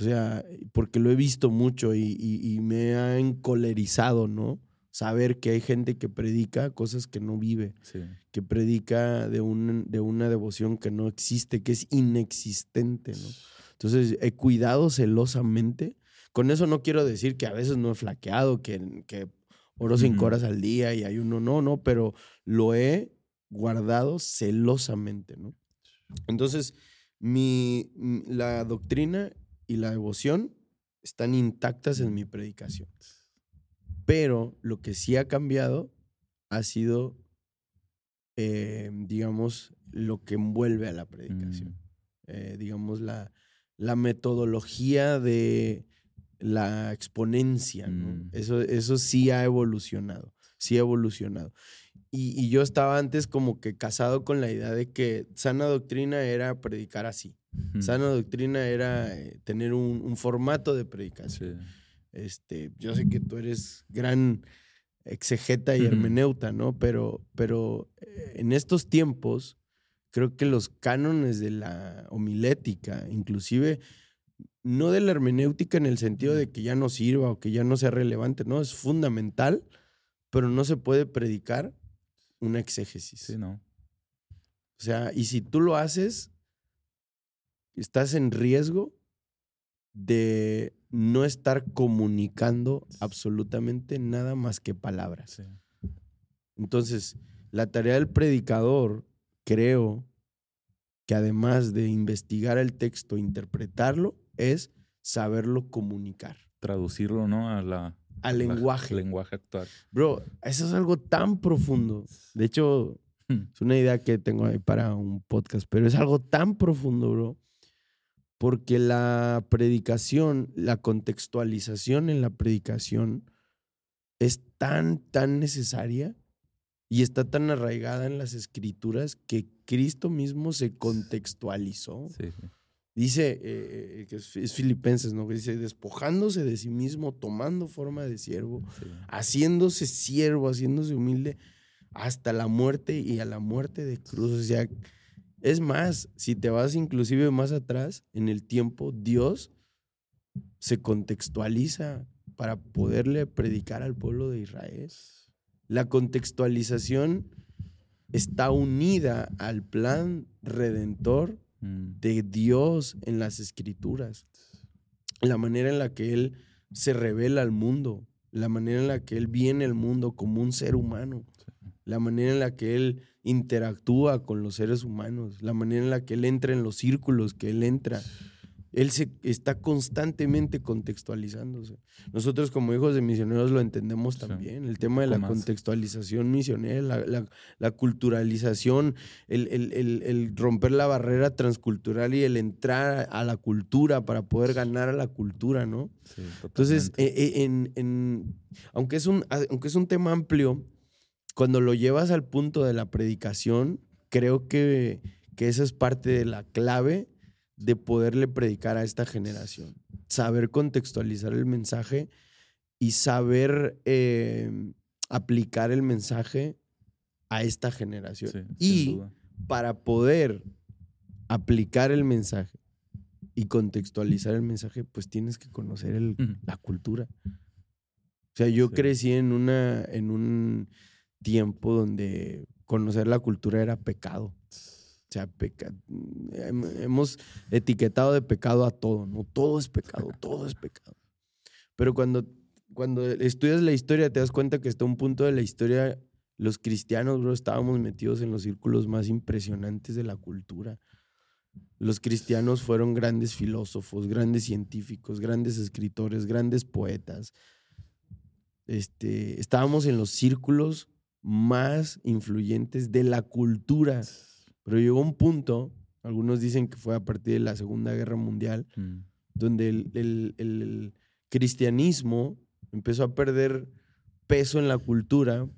O sea, porque lo he visto mucho y, y- y me ha encolerizado, ¿no? Saber que hay gente que predica cosas que no vive Sí. que predica de, un, de una devoción que no existe, que es inexistente, ¿no? Entonces, he cuidado celosamente. Con eso no quiero decir que a veces no he flaqueado, que, que oro cinco horas al día y hay uno, no, no, pero lo he guardado celosamente, ¿no? Entonces, mi, la doctrina y la devoción están intactas en mi predicación. Pero lo que sí ha cambiado ha sido, eh, digamos, lo que envuelve a la predicación. Mm. Eh, digamos, la, la metodología de la exponencia, ¿no? Mm. Eso, eso sí ha evolucionado, sí ha evolucionado. Y, y yo estaba antes como que casado con la idea de que sana doctrina era predicar así. Sana doctrina era eh, tener un, un formato de predicación. Sí. Este, yo sé que tú eres gran exegeta y hermeneuta, ¿no? Pero, pero eh, en estos tiempos, creo que los cánones de la homilética, inclusive no de la hermenéutica en el sentido de que ya no sirva o que ya no sea relevante, no, es fundamental, pero no se puede predicar una exégesis. Sí, no. O sea, y si tú lo haces, estás en riesgo de no estar comunicando absolutamente nada más que palabras. Sí. Entonces, la tarea del predicador, creo que además de investigar el texto, interpretarlo, es saberlo comunicar Traducirlo, ¿no? A la, al lenguaje. lenguaje actual. Bro, eso es algo tan profundo. De hecho, Mm. es una idea que tengo ahí para un podcast, pero es algo tan profundo, bro. Porque la predicación, la contextualización en la predicación es tan, tan necesaria y está tan arraigada en las escrituras que Cristo mismo se contextualizó. Sí, sí. Dice, eh, eh, que es, es Filipenses, ¿no? Que dice, despojándose de sí mismo, tomando forma de siervo, sí. haciéndose siervo, haciéndose humilde hasta la muerte y a la muerte de cruz. O sea, es más, si te vas inclusive más atrás en el tiempo, Dios se contextualiza para poderle predicar al pueblo de Israel. La contextualización está unida al plan redentor. De Dios en las escrituras. La manera en la que Él se revela al mundo, la manera en la que Él viene al mundo como un ser humano, la manera en la que Él interactúa con los seres humanos, la manera en la que Él entra en los círculos que Él entra. Él se está constantemente contextualizándose. Nosotros como hijos de misioneros lo entendemos Sí, también. El tema de la contextualización misionera, la, la- la culturalización, el, el- el- el romper la barrera transcultural y el entrar a la cultura para poder ganar a la cultura, ¿no? Sí, Entonces, eh, eh, en, en- aunque, es un, aunque es un tema amplio, cuando lo llevas al punto de la predicación, creo que, que esa es parte de la clave de poderle predicar a esta generación. Saber contextualizar el mensaje y saber eh, aplicar el mensaje a esta generación. Sí, y para poder aplicar el mensaje y contextualizar el mensaje, pues tienes que conocer el- la cultura. O sea, yo Sí. crecí en, una, en un tiempo donde conocer la cultura era pecado. O sea, peca- hem- hemos etiquetado de pecado a todo, ¿no? Todo es pecado, todo es pecado. Pero cuando, cuando estudias la historia, te das cuenta que hasta un punto de la historia, los cristianos, bro, estábamos metidos en los círculos más impresionantes de la cultura. Los cristianos fueron grandes filósofos, grandes científicos, grandes escritores, grandes poetas. Este, estábamos en los círculos más influyentes de la cultura. Pero llegó un punto, algunos dicen que fue a partir de la Segunda Guerra Mundial, Mm. donde el, el- el cristianismo empezó a perder peso en la cultura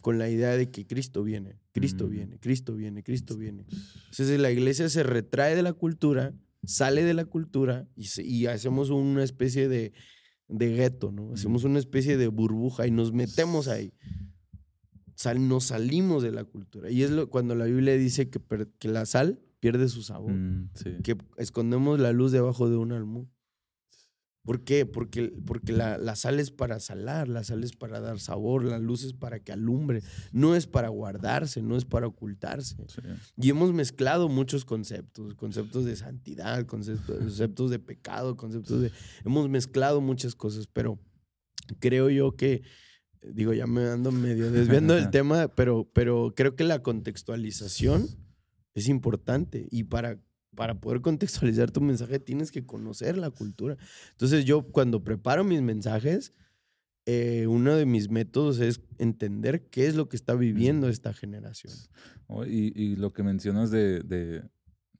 con la idea de que Cristo viene, Cristo Mm. viene, Cristo viene, Cristo viene. Entonces la iglesia se retrae de la cultura, sale de la cultura y, se- y hacemos una especie de, de gueto, ¿no? Hacemos una especie de burbuja y nos metemos ahí. Sal- nos salimos de la cultura. Y es lo, cuando la Biblia dice que, per- que la sal pierde su sabor Mm, sí. que escondemos la luz debajo de un almud. ¿Por qué? Porque, porque la, la sal es para salar, la sal es para dar sabor, la luz es para que alumbre, no es para guardarse, no es para ocultarse. sí. Y hemos mezclado muchos conceptos, conceptos de santidad, conceptos, conceptos de pecado, conceptos de... Hemos mezclado muchas cosas, pero creo yo que, digo, ya me ando medio desviando del tema, pero, pero creo que la contextualización es importante y para, para poder contextualizar tu mensaje tienes que conocer la cultura. Entonces yo cuando preparo mis mensajes, eh, uno de mis métodos es entender qué es lo que está viviendo esta generación. Oh, Y, y lo que mencionas de, de-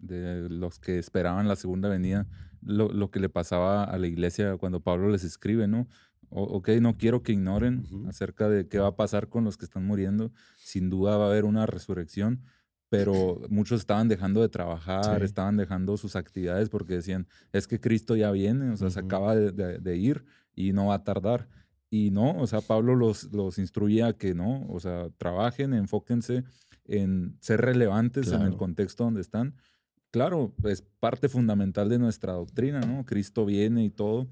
de los que esperaban la segunda venida, lo, lo que le pasaba a la iglesia cuando Pablo les escribe, ¿no? O- ok, no quiero que ignoren Ujú. acerca de qué va a pasar con los que están muriendo. Sin duda va a haber una resurrección, pero muchos estaban dejando de trabajar, Sí. estaban dejando sus actividades porque decían, es que Cristo ya viene, o sea, se Ujú. acaba de, de- de ir y no va a tardar. Y no, o sea, Pablo los, los instruía a que no, o sea, trabajen, enfóquense en ser relevantes en el Claro. contexto donde están. Claro, es parte fundamental de nuestra doctrina, ¿no? Cristo viene y todo,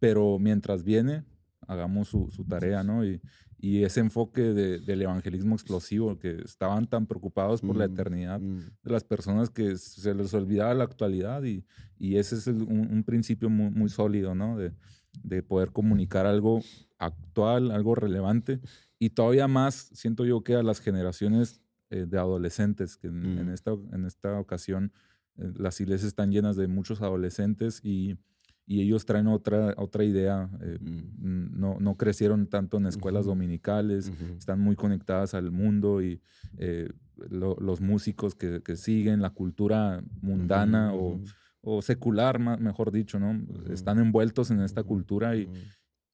pero mientras viene, hagamos su, su tarea, ¿no? Y, y ese enfoque de- del evangelismo explosivo, que estaban tan preocupados por la Mm, eternidad mm. de las personas que se les olvidaba la actualidad y, y ese es el- un, un principio muy, muy sólido, ¿no? De, de poder comunicar algo actual, algo relevante y todavía más siento yo que a las generaciones eh, de adolescentes, que en, en Mm. esta, en esta ocasión eh, las iglesias están llenas de muchos adolescentes y, y ellos traen otra, otra idea, eh, Mm. no, no crecieron tanto en escuelas Ujú. dominicales, Ujú. están muy conectadas al mundo y eh, lo- los músicos que, que siguen la cultura mundana Ujú, o, ujú, o secular, ma- mejor dicho, ¿no? Están envueltos en esta cultura y,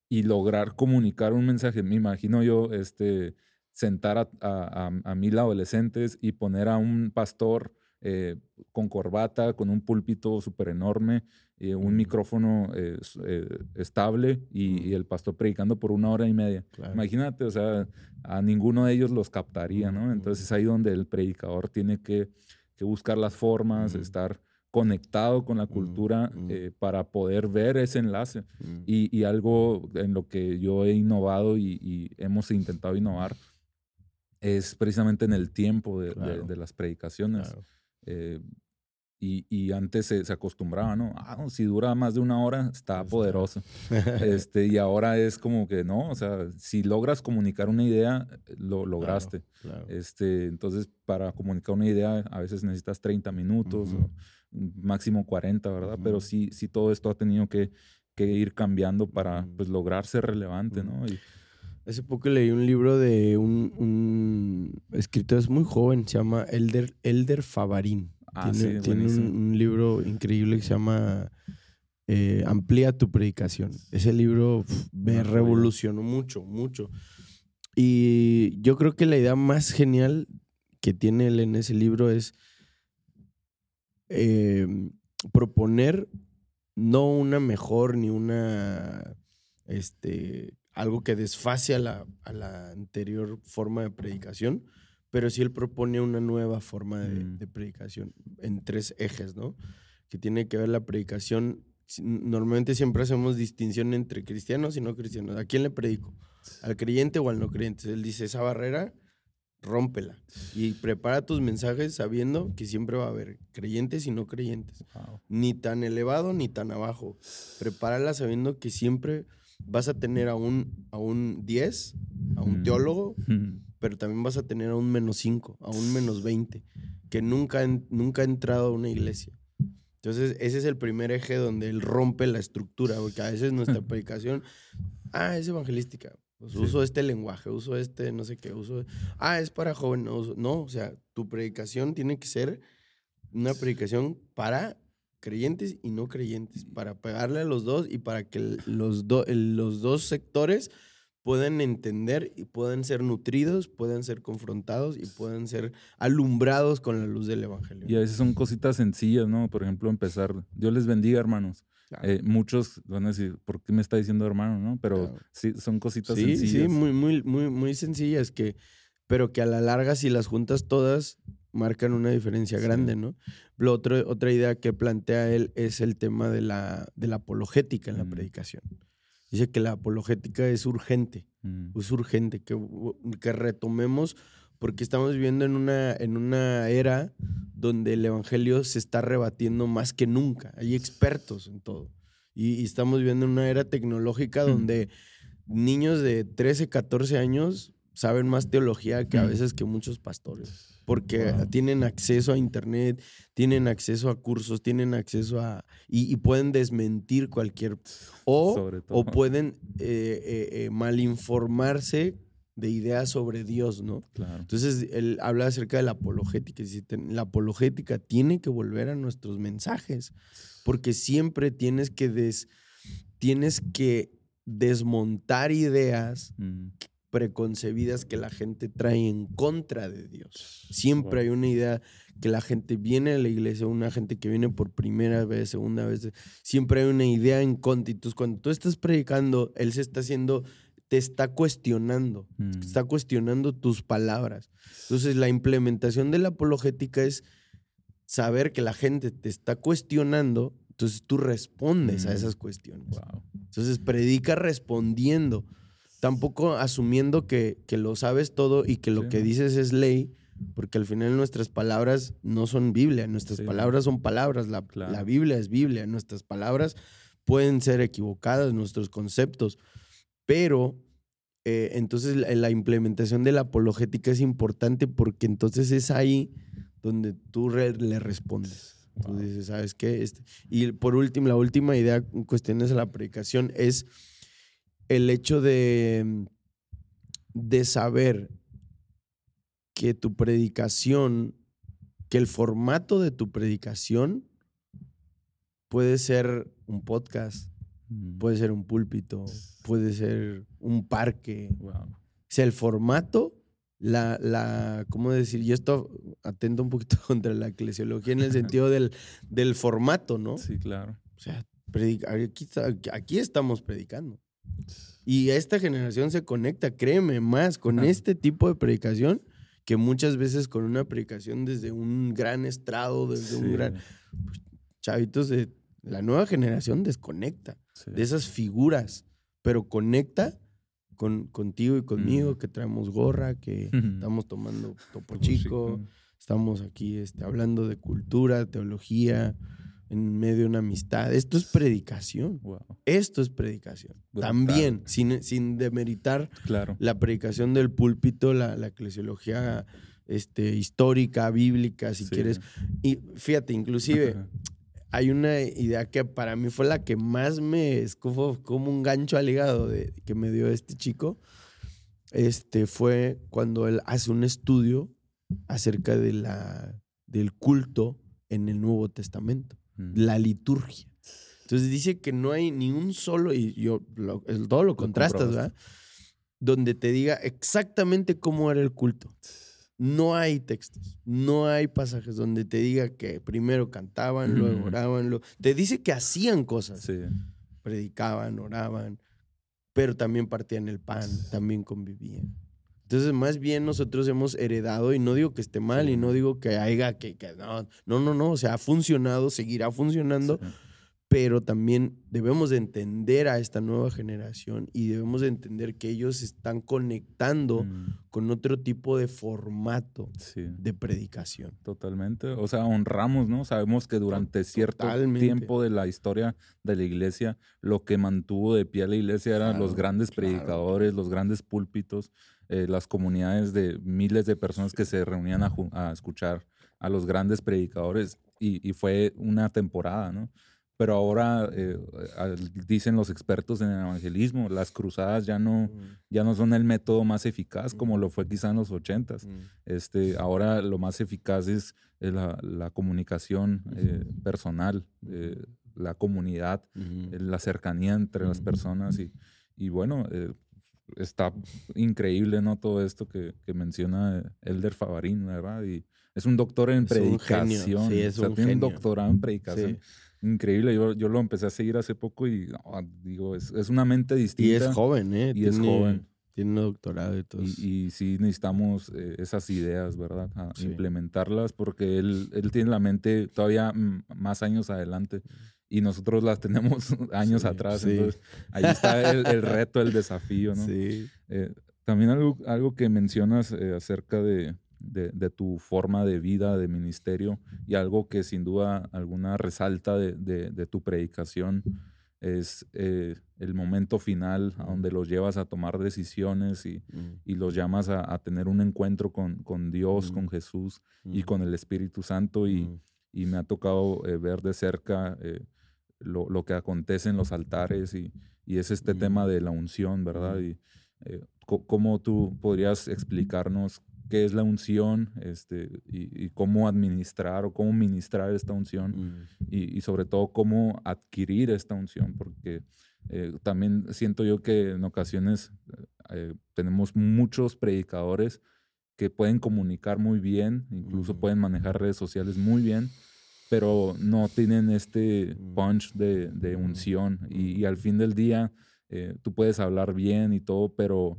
y lograr comunicar un mensaje. Me imagino yo este, sentar a, a, a- a mil adolescentes y poner a un pastor eh, con corbata, con un púlpito súper enorme, eh, un micrófono eh, eh, estable y, y el pastor predicando por una hora y media. Claro. Imagínate, o sea, a ninguno de ellos los captaría, ¿no? Entonces es ahí donde el predicador tiene que, que buscar las formas, estar conectado con la cultura eh, para poder ver ese enlace. Y, y algo en lo que yo he innovado y, y hemos intentado innovar es precisamente en el tiempo de, de- Claro. de las predicaciones. Claro. Eh, y, y antes se, se acostumbraba, ¿no? Ah, no, si dura más de una hora, está poderoso. Este, y ahora es como que no, o sea, si logras comunicar una idea, lo lograste. Claro. Este, entonces, para comunicar una idea, a veces necesitas 30 minutos, Ujú. o máximo 40, ¿verdad? Pero Ujú. sí, sí todo esto ha tenido que, que ir cambiando para pues, lograr ser relevante, Ujú. ¿no? Y, Hace poco leí un libro de un, un escritor es muy joven, se llama Elder, Elder Favarín. ah, tiene sí, tiene un, libro increíble que se llama eh, Amplía tu predicación. Ese libro me revolucionó mucho, mucho. Y yo creo que la idea más genial que tiene él en ese libro es eh, proponer no una mejor ni una este algo que desfase a la, a la anterior forma de predicación, pero sí él propone una nueva forma de, Mm. de predicación en tres ejes, ¿no? Que tiene que ver la predicación. Normalmente siempre hacemos distinción entre cristianos y no cristianos. ¿A quién le predico? ¿Al creyente o al no creyente? Él dice, esa barrera, rómpela. Y prepara tus mensajes sabiendo que siempre va a haber creyentes y no creyentes Wow. ni tan elevado ni tan abajo. Prepárala sabiendo que siempre vas a tener a un, a un 10, a un Mm. teólogo, pero también vas a tener a un menos 5, a un menos 20, que nunca, nunca ha entrado a una iglesia. Entonces, ese es el primer eje donde él rompe la estructura, porque a veces nuestra predicación, ah, es evangelística. Pues uso este lenguaje, uso este, no sé qué, uso. Ah, es para jóvenes. No, o sea, tu predicación tiene que ser una predicación para creyentes y no creyentes, para pegarle a los dos y para que los, los dos sectores puedan entender y puedan ser nutridos, puedan ser confrontados y puedan ser alumbrados con la luz del Evangelio. Y a veces son cositas sencillas, ¿no? Por ejemplo, empezar, Dios les bendiga, hermanos. Eh, muchos van a decir, ¿por qué me está diciendo hermano? ¿no? Pero sí, son cositas sencillas. Sí, muy, muy, muy, muy sencillas, que, pero que a la larga, si las juntas todas, marcan una diferencia grande, ¿no? Lo otro, otra idea que plantea él es el tema de la, de la apologética en la mm. predicación. Dice que la apologética es urgente, mm. es urgente que, que retomemos porque estamos viviendo en una, en una era donde el Evangelio se está rebatiendo más que nunca. Hay expertos en todo. Y, estamos viviendo en una era tecnológica donde niños de 13, 14 años saben más teología que a veces que muchos pastores porque tienen acceso a internet, tienen acceso a cursos, tienen acceso a... y, pueden desmentir cualquier... o, o pueden eh, eh, eh, malinformarse de ideas sobre Dios, ¿no? Claro. Entonces, él habla acerca de la apologética. La apologética tiene que volver a nuestros mensajes, porque siempre tienes que, des, tienes que desmontar ideas preconcebidas que la gente trae en contra de Dios. Siempre hay una idea que la gente viene a la iglesia, una gente que viene por primera vez, segunda vez, siempre hay una idea en contra. Entonces, cuando tú estás predicando, Él se está haciendo, te está cuestionando, mm. está cuestionando tus palabras. Entonces, la implementación de la apologética es saber que la gente te está cuestionando, entonces tú respondes a mm. esas cuestiones. Entonces, predica respondiendo tampoco asumiendo que, lo sabes todo y que lo que dices es ley, porque al final nuestras palabras no son Biblia, nuestras palabras son palabras, la, la, Biblia es Biblia, nuestras palabras pueden ser equivocadas, nuestros conceptos, pero eh, entonces la, implementación de la apologética es importante porque entonces es ahí donde tú le respondes. Entonces, ¿sabes qué? Este, y por último, la última idea en cuestiones de la predicación es el hecho de, de saber que tu predicación, que el formato de tu predicación puede ser un podcast, mm. puede ser un púlpito, puede ser un parque. O sea, el formato, la, la, ¿cómo decir? Y esto atento un poquito contra la eclesiología en el sentido del, del formato, ¿no? Sí, claro. O sea, aquí, aquí estamos predicando. Y esta generación se conecta, créeme, más con este tipo de predicación que muchas veces con una predicación desde un gran estrado, desde un gran... Pues, chavitos de la nueva generación desconecta de esas figuras, pero conecta con, contigo y conmigo, que traemos gorra, que estamos tomando topo chico, estamos aquí este, hablando de cultura, teología, en medio de una amistad. Esto es predicación. Esto es predicación. También, sin, sin demeritar claro. la predicación del púlpito, la, la eclesiología este, histórica, bíblica, si quieres. Y fíjate, inclusive, hay una idea que para mí fue la que más me escufó como un gancho al hígado de, que me dio este chico. Este fue cuando él hace un estudio acerca de la, del culto en el Nuevo Testamento la liturgia. Entonces dice que no hay ni un solo, y yo todo lo contrastas, ¿verdad? Donde te diga exactamente cómo era el culto. No hay textos, no hay pasajes donde te diga que primero cantaban, luego oraban, luego... te dice que hacían cosas. Predicaban, oraban, pero también partían el pan, también convivían. Entonces, más bien nosotros hemos heredado, y no digo que esté mal, y no digo que haya que, que no, no, no, no, o sea, ha funcionado, seguirá funcionando, pero también debemos de entender a esta nueva generación y debemos de entender que ellos están conectando mm. con otro tipo de formato de predicación. Totalmente. O sea, honramos, ¿no? Sabemos que durante cierto tiempo de la historia de la iglesia, lo que mantuvo de pie a la iglesia eran los grandes predicadores, los grandes púlpitos, eh, las comunidades de miles de personas que se reunían a, a escuchar a los grandes predicadores y, y fue una temporada, ¿no? Pero ahora eh, dicen los expertos en el evangelismo, las cruzadas ya no, mm. ya no son el método más eficaz como mm. lo fue quizá en los ochentas. Mm. Este, ahora lo más eficaz es, la, la, comunicación eh, personal, la comunidad, la cercanía entre las personas y, y bueno, está increíble, ¿no? Todo esto que, que menciona Elder Favarín, ¿verdad? Y es un doctor en predicación. Sí, es un tiene un doctorado en predicación increíble. Yo, yo lo empecé a seguir hace poco y digo, es, es, una mente distinta. Y es joven, ¿eh? Y es joven. Tiene un doctorado y todo. Y, y sí necesitamos eh, esas ideas, ¿verdad? A implementarlas porque él, él tiene la mente todavía más años adelante y nosotros las tenemos años atrás. Entonces, ahí está el, el, reto, el desafío, ¿no? Sí. Eh, también algo, algo que mencionas eh, acerca de, de, tu forma de vida, de ministerio, y algo que sin duda alguna resalta de, tu predicación es eh, el momento final a donde los llevas a tomar decisiones y, mm. los llamas a, tener un encuentro con, Dios, con mm. Jesús y mm. con el Espíritu Santo. Y, me ha tocado eh, ver de cerca eh, lo, que acontece en los altares y, es este tema de la unción, ¿verdad? Y cómo tú podrías explicarnos qué es la unción este, y, cómo administrar o cómo ministrar esta unción mm. y, sobre todo cómo adquirir esta unción, porque eh, también siento yo que en ocasiones eh, tenemos muchos predicadores que pueden comunicar muy bien, incluso mm. pueden manejar redes sociales muy bien, pero no tienen este mm. punch de, unción y, al fin del día eh, tú puedes hablar bien y todo, pero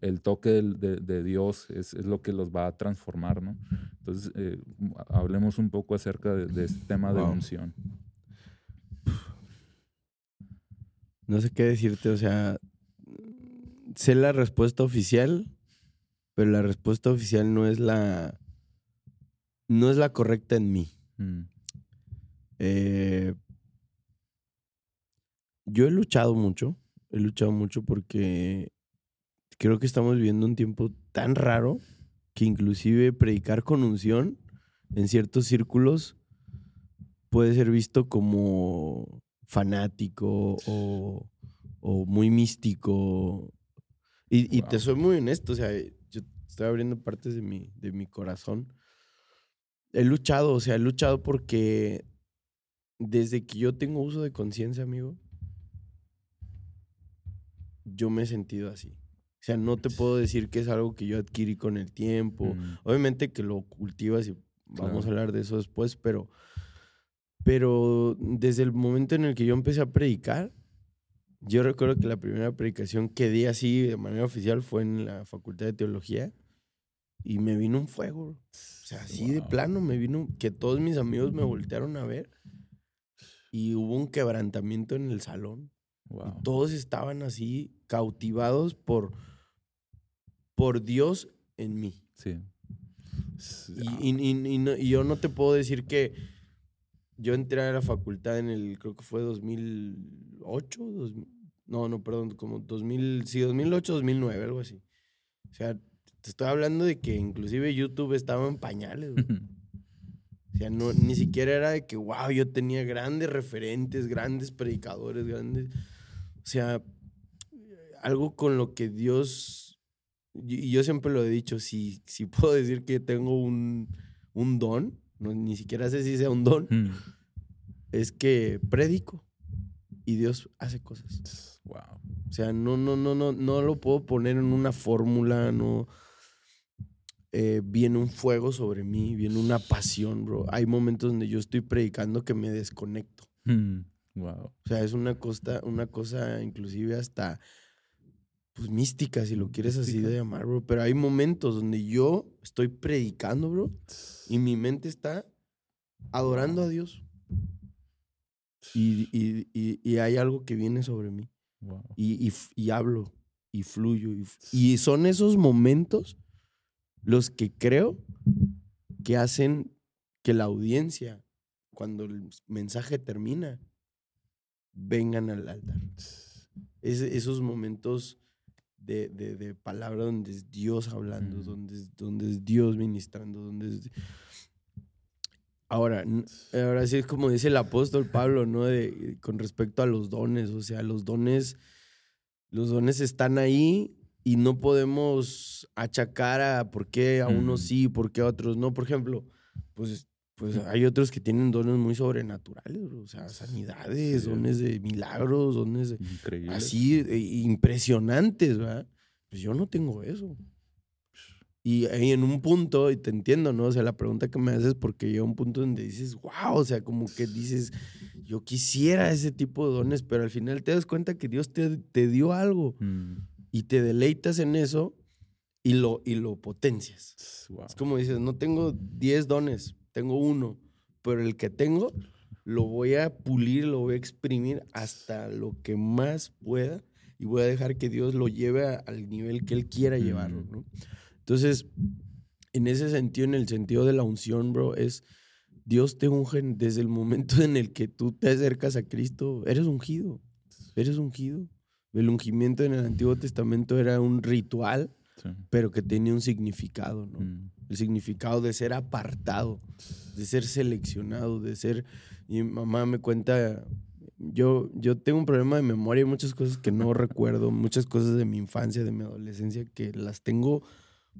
el toque de, Dios es, lo que los va a transformar, ¿no? Entonces, eh, hablemos un poco acerca de, este tema de unción. No sé qué decirte, o sea, sé la respuesta oficial, pero la respuesta oficial no es la, no es la correcta en mí. Mm. Eh, yo he luchado mucho, he luchado mucho porque creo que estamos viviendo un tiempo tan raro que inclusive predicar con unción en ciertos círculos puede ser visto como fanático o, muy místico. Y, te soy muy honesto, o sea, yo estoy abriendo partes de mi, de mi corazón. He luchado, o sea, he luchado porque desde que yo tengo uso de conciencia, amigo, yo me he sentido así. O sea, no te puedo decir que es algo que yo adquirí con el tiempo. Mm. Obviamente que lo cultivas y vamos a hablar de eso después, pero, pero desde el momento en el que yo empecé a predicar, yo recuerdo que la primera predicación que di así de manera oficial fue en la Facultad de Teología y me vino un fuego. O sea, así de plano me vino que todos mis amigos me voltearon a ver y hubo un quebrantamiento en el salón. Y todos estaban así cautivados por por Dios en mí. Sí. Y, yo no te puedo decir que yo entré a la facultad en el, creo que fue 2008, no, no, perdón, como 2000, sí, 2008, 2009, algo así. O sea, te estoy hablando de que inclusive YouTube estaba en pañales. o sea, no, ni siquiera era de que, wow, yo tenía grandes referentes, grandes predicadores, grandes... O sea, algo con lo que Dios y yo siempre lo he dicho, si, si puedo decir que tengo un, un don, no, ni siquiera sé si sea un don, mm. es que predico y Dios hace cosas. Wow. O sea, no, no, no, no, no lo puedo poner en una fórmula, no. Eh, viene un fuego sobre mí, viene una pasión, bro. Hay momentos donde yo estoy predicando que me desconecto. Mm. Wow. O sea, es una cosa, una cosa inclusive hasta pues mística, si lo quieres así de llamar, bro. Pero hay momentos donde yo estoy predicando, bro, y mi mente está adorando a Dios. Y, hay algo que viene sobre mí. Y, hablo y fluyo. Y, son esos momentos los que creo que hacen que la audiencia, cuando el mensaje termina, vengan al altar. esos momentos de, de, palabra donde es Dios hablando, donde, es, donde es Dios ministrando, donde es... Ahora, ahora sí es como dice el apóstol Pablo, ¿no? De, con respecto a los dones, o sea, los dones, los dones están ahí y no podemos achacar a por qué a unos sí, por qué a otros no. Por ejemplo, pues, pues hay otros que tienen dones muy sobrenaturales, o sea, sanidades, dones de milagros, dones así eh, impresionantes, ¿verdad? Pues yo no tengo eso. Y ahí en un punto, y te entiendo, ¿no? O sea, la pregunta que me haces es porque llega un punto donde dices, wow, o sea, como que dices, yo quisiera ese tipo de dones, pero al final te das cuenta que Dios te, te dio algo mm. Y te deleitas en eso y lo, y lo potencias. Es como dices, no tengo 10 dones, tengo uno, pero el que tengo lo voy a pulir, lo voy a exprimir hasta lo que más pueda y voy a dejar que Dios lo lleve al nivel que Él quiera llevarlo, ¿no? Entonces, en ese sentido, en el sentido de la unción, bro, es Dios te unge desde el momento en el que tú te acercas a Cristo, eres ungido, eres ungido. El ungimiento en el Antiguo Testamento era un ritual, pero que tenía un significado, ¿no? Mm. El significado de ser apartado, de ser seleccionado, de ser... Mi mamá me cuenta yo, yo tengo un problema de memoria y muchas cosas que no recuerdo, muchas cosas de mi infancia, de mi adolescencia, que las tengo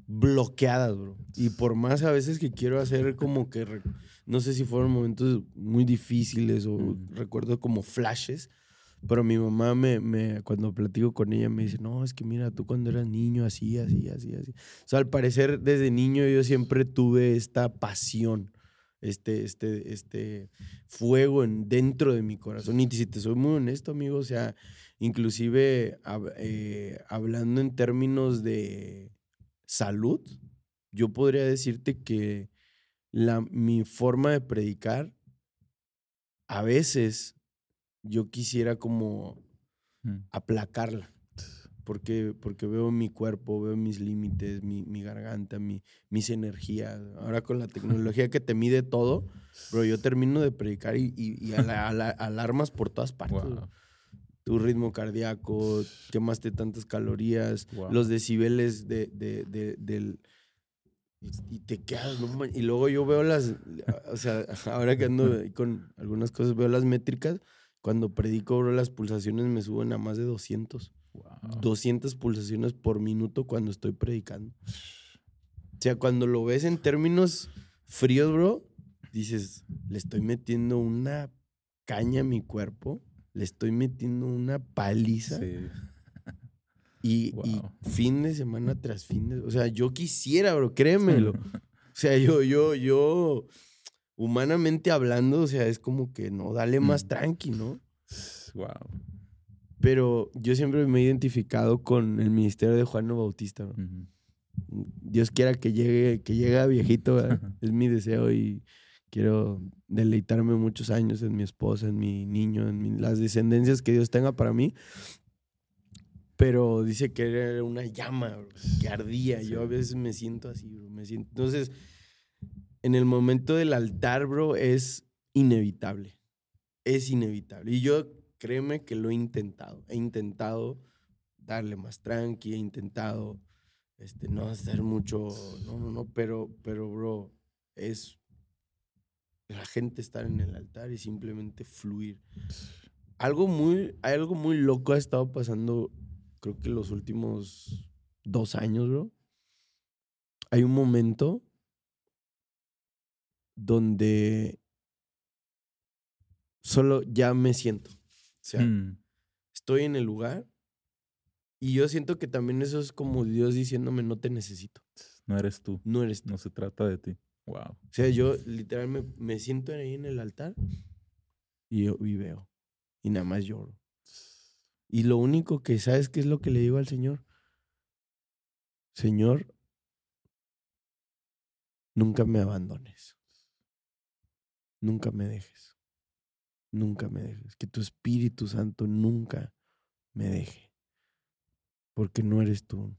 bloqueadas, bro. Y por más a veces que quiero hacer como que, no sé si fueron momentos muy difíciles o recuerdo como flashes, pero mi mamá me, me, cuando platico con ella me dice, no, es que mira, tú cuando eras niño, así, así, así, así. O sea, al parecer desde niño yo siempre tuve esta pasión, este, este, este fuego en, dentro de mi corazón. Y si te soy muy honesto, amigo, o sea, inclusive eh, hablando en términos de salud, yo podría decirte que la, mi forma de predicar, a veces yo quisiera como aplacarla. Porque, porque veo mi cuerpo, veo mis límites, mi, mi garganta, mi, mis energías. Ahora con la tecnología que te mide todo, pero yo termino de predicar y, y, alarmas por todas partes tu ritmo cardíaco, quemaste tantas calorías, los decibeles de, de, del... Y te quedas, ¿no? Y luego yo veo las, o sea, ahora que ando con algunas cosas, veo las métricas, cuando predico, las pulsaciones me suben a más de 200. 200 pulsaciones por minuto cuando estoy predicando. O sea, cuando lo ves en términos fríos, bro, dices, le estoy metiendo una caña a mi cuerpo le estoy metiendo una paliza. Y, fin de semana tras fin de... O sea, yo quisiera, bro, créemelo. O sea, yo, yo, yo, humanamente hablando, o sea, es como que no, dale más mm. tranqui, ¿no? Wow. Pero yo siempre me he identificado con el ministerio de Juan Bautista, bro. Dios quiera que llegue, que llegue a viejito, es mi deseo y Quiero deleitarme muchos años en mi esposa, en mi niño, en las descendencias que Dios tenga para mí. Pero dice que era una llama que ardía. Yo a veces me siento así, Me siento... Entonces, en el momento del altar, bro, es inevitable. Es inevitable. Y yo, créeme que lo he intentado. He intentado darle más tranqui, he intentado este, no hacer mucho, no, no, no, pero, pero, bro, es la gente estar en el altar y simplemente fluir. Algo muy, algo muy loco ha estado pasando, creo que los últimos dos años, bro. Hay un momento donde solo ya me siento. O sea, mm. estoy en el lugar y yo siento que también eso es como Dios diciéndome, no te necesito. No eres tú. No eres tú. No se trata de ti. Wow. O sea, yo literalmente me, siento ahí en el altar y, yo, y veo. Y nada más lloro. Y lo único que sabes qué es lo que le digo al Señor. Señor, nunca me abandones. Nunca me dejes. Nunca me dejes. Que tu Espíritu Santo nunca me deje. Porque no eres tú.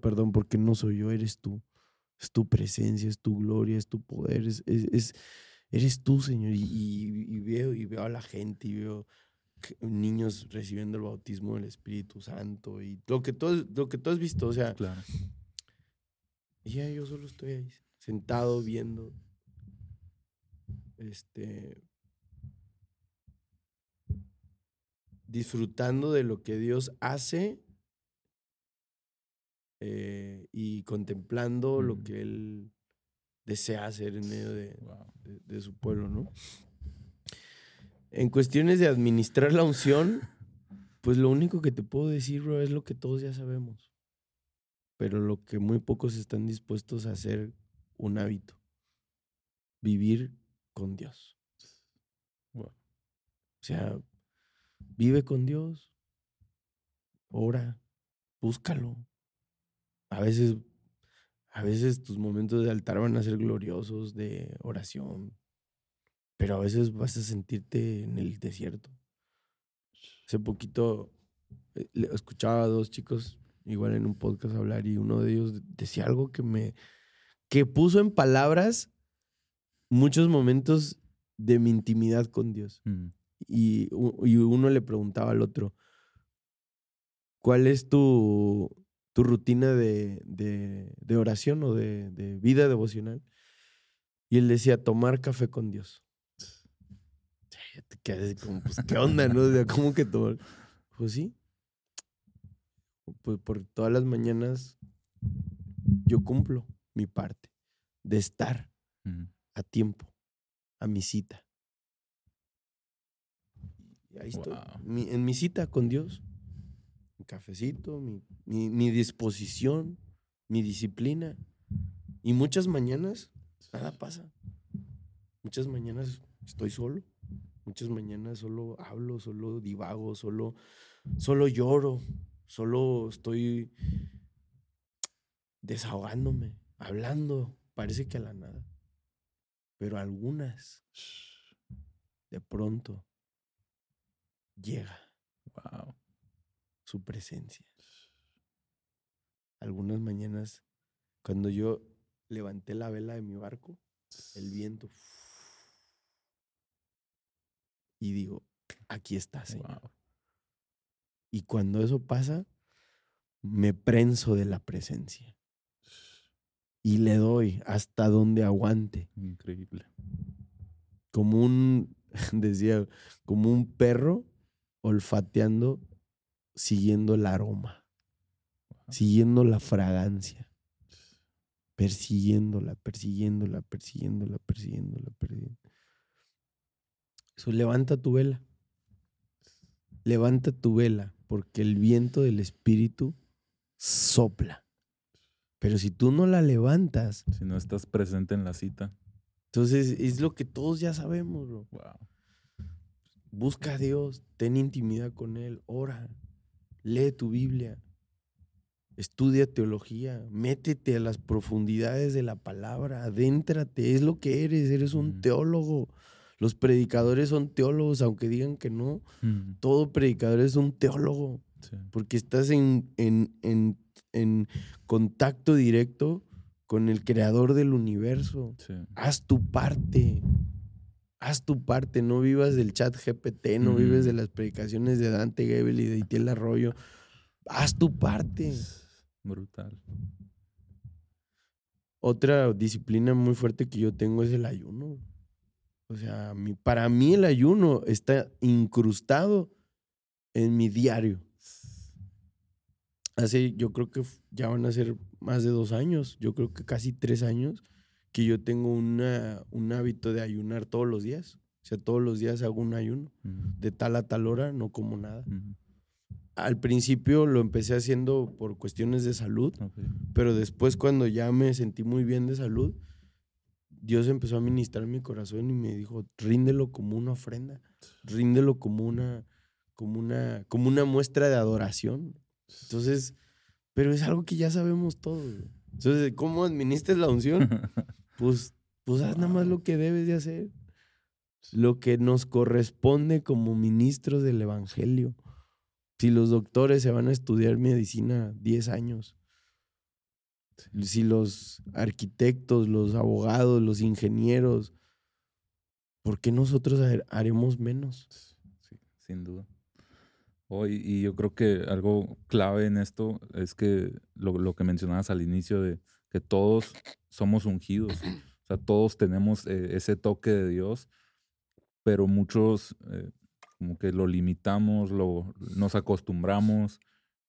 perdón, porque no soy yo, eres tú. Es tu presencia, es tu gloria, es tu poder, es, es, eres tú, Señor. Y, veo, y veo a la gente y veo niños recibiendo el bautismo del Espíritu Santo y lo que tú, lo que tú has visto, o sea. Claro. Y ya yo solo estoy ahí, sentado viendo. Este, disfrutando de lo que Dios hace eh, y contemplando lo Mm. que Él desea hacer en medio de, Wow. de- de su pueblo, ¿no? En cuestiones de administrar la unción, pues lo único que te puedo decir, bro, es lo que todos ya sabemos. Pero lo que muy pocos están dispuestos a hacer un hábito. Vivir con Dios. Wow. O sea, vive con Dios. Ora. Búscalo. A veces, a veces tus momentos de altar van a ser gloriosos de oración. Pero a veces vas a sentirte en el desierto. Hace poquito eh, escuchaba a dos chicos igual en un podcast hablar y uno de ellos decía algo que me que puso en palabras muchos momentos de mi intimidad con Dios. Mm. Y, y uno le preguntaba al otro, ¿cuál es tu, tu rutina de, de- de oración o de, de vida devocional? Y él decía, tomar café con Dios. Te como, pues, ¿qué onda, no? O sea, ¿cómo que tomar? Pues sí. Pues por todas las mañanas yo cumplo mi parte de estar Mm. A tiempo, a mi cita. Y ahí estoy, mi- en mi cita con Dios. Mi cafecito, mi, mi- mi disposición, mi disciplina. Y muchas mañanas nada pasa. Muchas mañanas estoy solo. Muchas mañanas solo hablo, solo divago, solo, solo lloro, solo estoy desahogándome, hablando. Parece que a la nada. Pero algunas, de pronto, llega Wow. su presencia. Algunas mañanas, cuando yo levanté la vela de mi barco, el viento, y digo, aquí está, Señor. Wow. Y cuando eso pasa, me prenso de la presencia. Y le doy hasta donde aguante. Increíble. Como un, decía, como un perro olfateando, siguiendo el aroma, siguiendo la fragancia, persiguiéndola, persiguiéndola, persiguiéndola, persiguiéndola, persiguiéndola. Eso, levanta tu vela. Levanta tu vela, porque el viento del Espíritu sopla. Pero si tú no la levantas, Si no estás presente en la cita. entonces es lo que todos ya sabemos, bro. Wow. Busca a Dios, ten intimidad con Él, ora, lee tu Biblia, estudia teología, métete a las profundidades de la palabra, adéntrate, es lo que eres, eres un Mm. teólogo. Los predicadores son teólogos, aunque digan que no, Mm. todo predicador es un teólogo, Sí. porque estás en, en, en, en contacto directo con el creador del universo. Sí. Haz tu parte. Haz tu parte. No vivas del chat GPT, no vives de las predicaciones de Dante Gebel y de Itiel Arroyo. Haz tu parte. Brutal. Otra disciplina muy fuerte que yo tengo es el ayuno. O sea, mi- para mí el ayuno está incrustado en mi diario. Hace, yo creo que ya van a ser más de dos años, yo creo que casi tres años, que yo tengo una, un hábito de ayunar todos los días. O sea, todos los días hago un ayuno. Mm. De tal a tal hora no como nada. Mm. Al principio lo empecé haciendo por cuestiones de salud, Ok. pero después cuando ya me sentí muy bien de salud, Dios empezó a ministrar mi corazón y me dijo, ríndelo como una ofrenda, ríndelo como una, como una, como una muestra de adoración. Entonces, pero es algo que ya sabemos todos. güey. Entonces, ¿cómo administras la unción? Pues, pues haz nada más lo que debes de hacer. Lo que nos corresponde como ministros del Evangelio. Si los doctores se van a estudiar medicina 10 años, si los arquitectos, los abogados, los ingenieros, ¿por qué nosotros ha- haremos menos? Sí, sin duda. Oh, y, yo creo que algo clave en esto es que lo, lo que mencionabas al inicio de que todos somos ungidos. O sea, todos tenemos eh, ese toque de Dios, pero muchos eh, como que lo limitamos, lo, nos acostumbramos,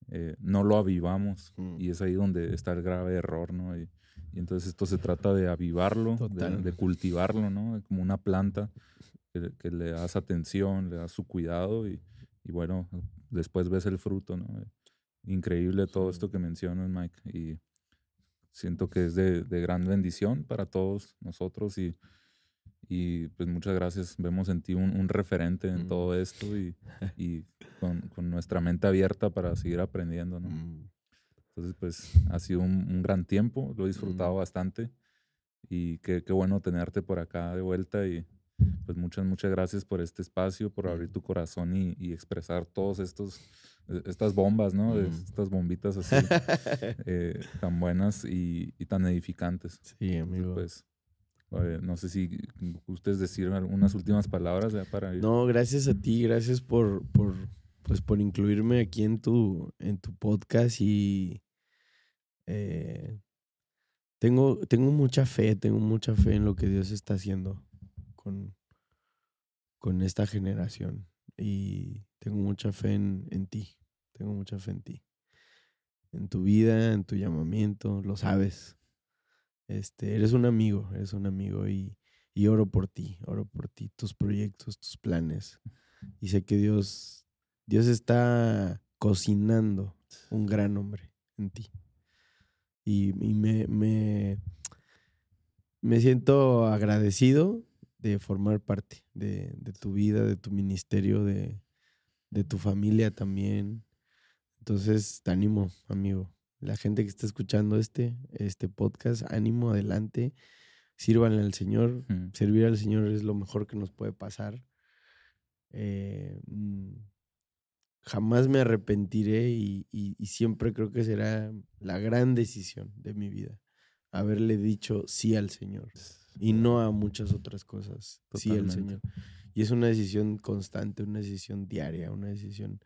eh, no lo avivamos. Mm. Y es ahí donde está el grave error, ¿no? Y, y entonces esto se trata de avivarlo, de, de cultivarlo, ¿no? Como una planta que, que le das atención, le das su cuidado y, y bueno, después ves el fruto, ¿no? Increíble todo esto que mencionas, Mike. Y siento que es de, de gran bendición para todos nosotros y, y pues muchas gracias. Vemos en ti un, un referente en Mm. todo esto y, y con, con nuestra mente abierta para seguir aprendiendo, ¿no? Mm. Entonces, pues ha sido un, un gran tiempo, lo he disfrutado Mm. bastante y qué, qué bueno tenerte por acá de vuelta y pues muchas, muchas gracias por este espacio, por abrir tu corazón y, y expresar todos estos, eh, estas bombas, ¿no? Mm. Estas bombitas así eh, tan buenas y, y tan edificantes. sí, Entonces, amigo. pues, no sé si ustedes decir unas últimas palabras ya para ir. No, gracias a ti, gracias por, por, pues, por incluirme aquí en tu, en tu podcast y eh, tengo, tengo mucha fe, tengo mucha fe en lo que Dios está haciendo con, esta generación y tengo mucha fe en, ti, tengo mucha fe en ti, en tu vida, en tu llamamiento, lo sabes. Este, eres un amigo, eres un amigo y, y oro por ti, oro por ti, tus proyectos, tus planes. Y sé que Dios, Dios está cocinando un gran hombre en ti. Y, y me, me, me siento agradecido de formar parte de, de tu vida, de tu ministerio, de, de tu familia también. Entonces, te animo, amigo. La gente que está escuchando este, este podcast, ánimo, adelante. Sírvanle al Señor. Mm. Servir al Señor es lo mejor que nos puede pasar. Eh, mm, jamás me arrepentiré y, y- y siempre creo que será la gran decisión de mi vida. Haberle dicho sí al Señor y no a muchas otras cosas. Sí al Totalmente. Señor. Y es una decisión constante, una decisión diaria, una decisión.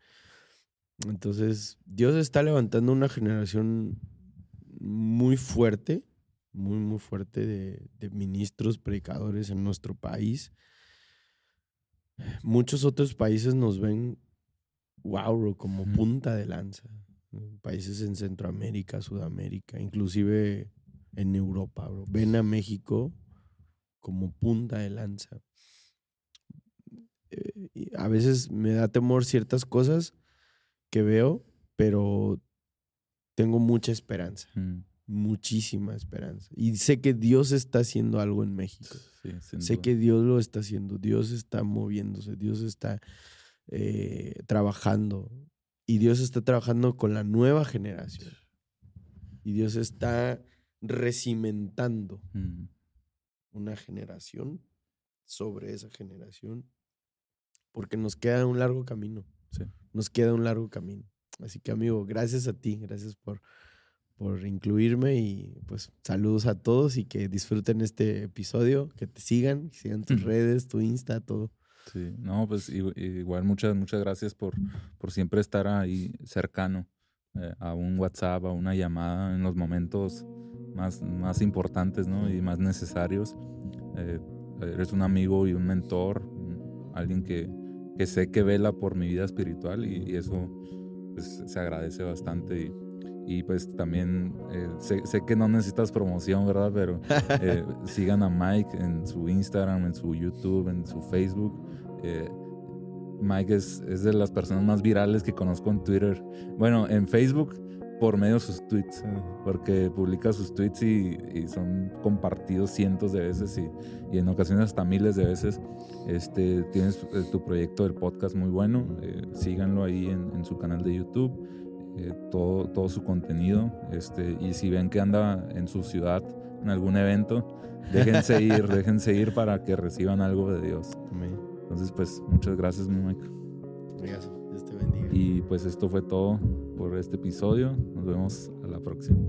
Entonces, Dios está levantando una generación muy fuerte, muy, muy fuerte de, de ministros, predicadores en nuestro país. Muchos otros países nos ven, wow, bro, como punta de lanza. Países en Centroamérica, Sudamérica, inclusive en Europa, bro. Ven a México como punta de lanza. Eh, y a veces me da temor ciertas cosas que veo, pero tengo mucha esperanza, Mm. muchísima esperanza. Y sé que Dios está haciendo algo en México. Sí, Sé duda. que Dios lo está haciendo, Dios está moviéndose, Dios está eh, trabajando y Dios está trabajando con la nueva generación. Y Dios está recimentando Mm. Una generación sobre esa generación porque nos queda un largo camino. Sí. Nos queda un largo camino. Así que amigo, gracias a ti, gracias por, por incluirme y pues saludos a todos y que disfruten este episodio, que te sigan, que sigan tus redes, tu Insta, todo. Sí, no, pues igual muchas, muchas gracias por, por siempre estar ahí cercano eh, a un WhatsApp, a una llamada en los momentos más, más importantes ¿no? y más necesarios. Eh, eres un amigo y un mentor, alguien que, que sé que vela por mi vida espiritual y, y eso pues, se agradece bastante. Y, y, pues también eh, sé, sé que no necesitas promoción, ¿verdad? Pero eh, sigan a Mike en su Instagram, en su YouTube, en su Facebook. Eh, Mike es, es de las personas más virales que conozco en Twitter. Bueno, en Facebook por medio de sus tweets, porque publica sus tweets y, y son compartidos cientos de veces y, y en ocasiones hasta miles de veces. Este, tienes eh, tu proyecto del podcast muy bueno, eh, síganlo ahí en, en su canal de YouTube, eh, todo, todo su contenido. Este, y si ven que anda en su ciudad en algún evento, déjense ir, déjense ir para que reciban algo de Dios. Entonces, pues muchas gracias, mi Mike. Gracias. Y pues esto fue todo por este episodio. Nos vemos a la próxima.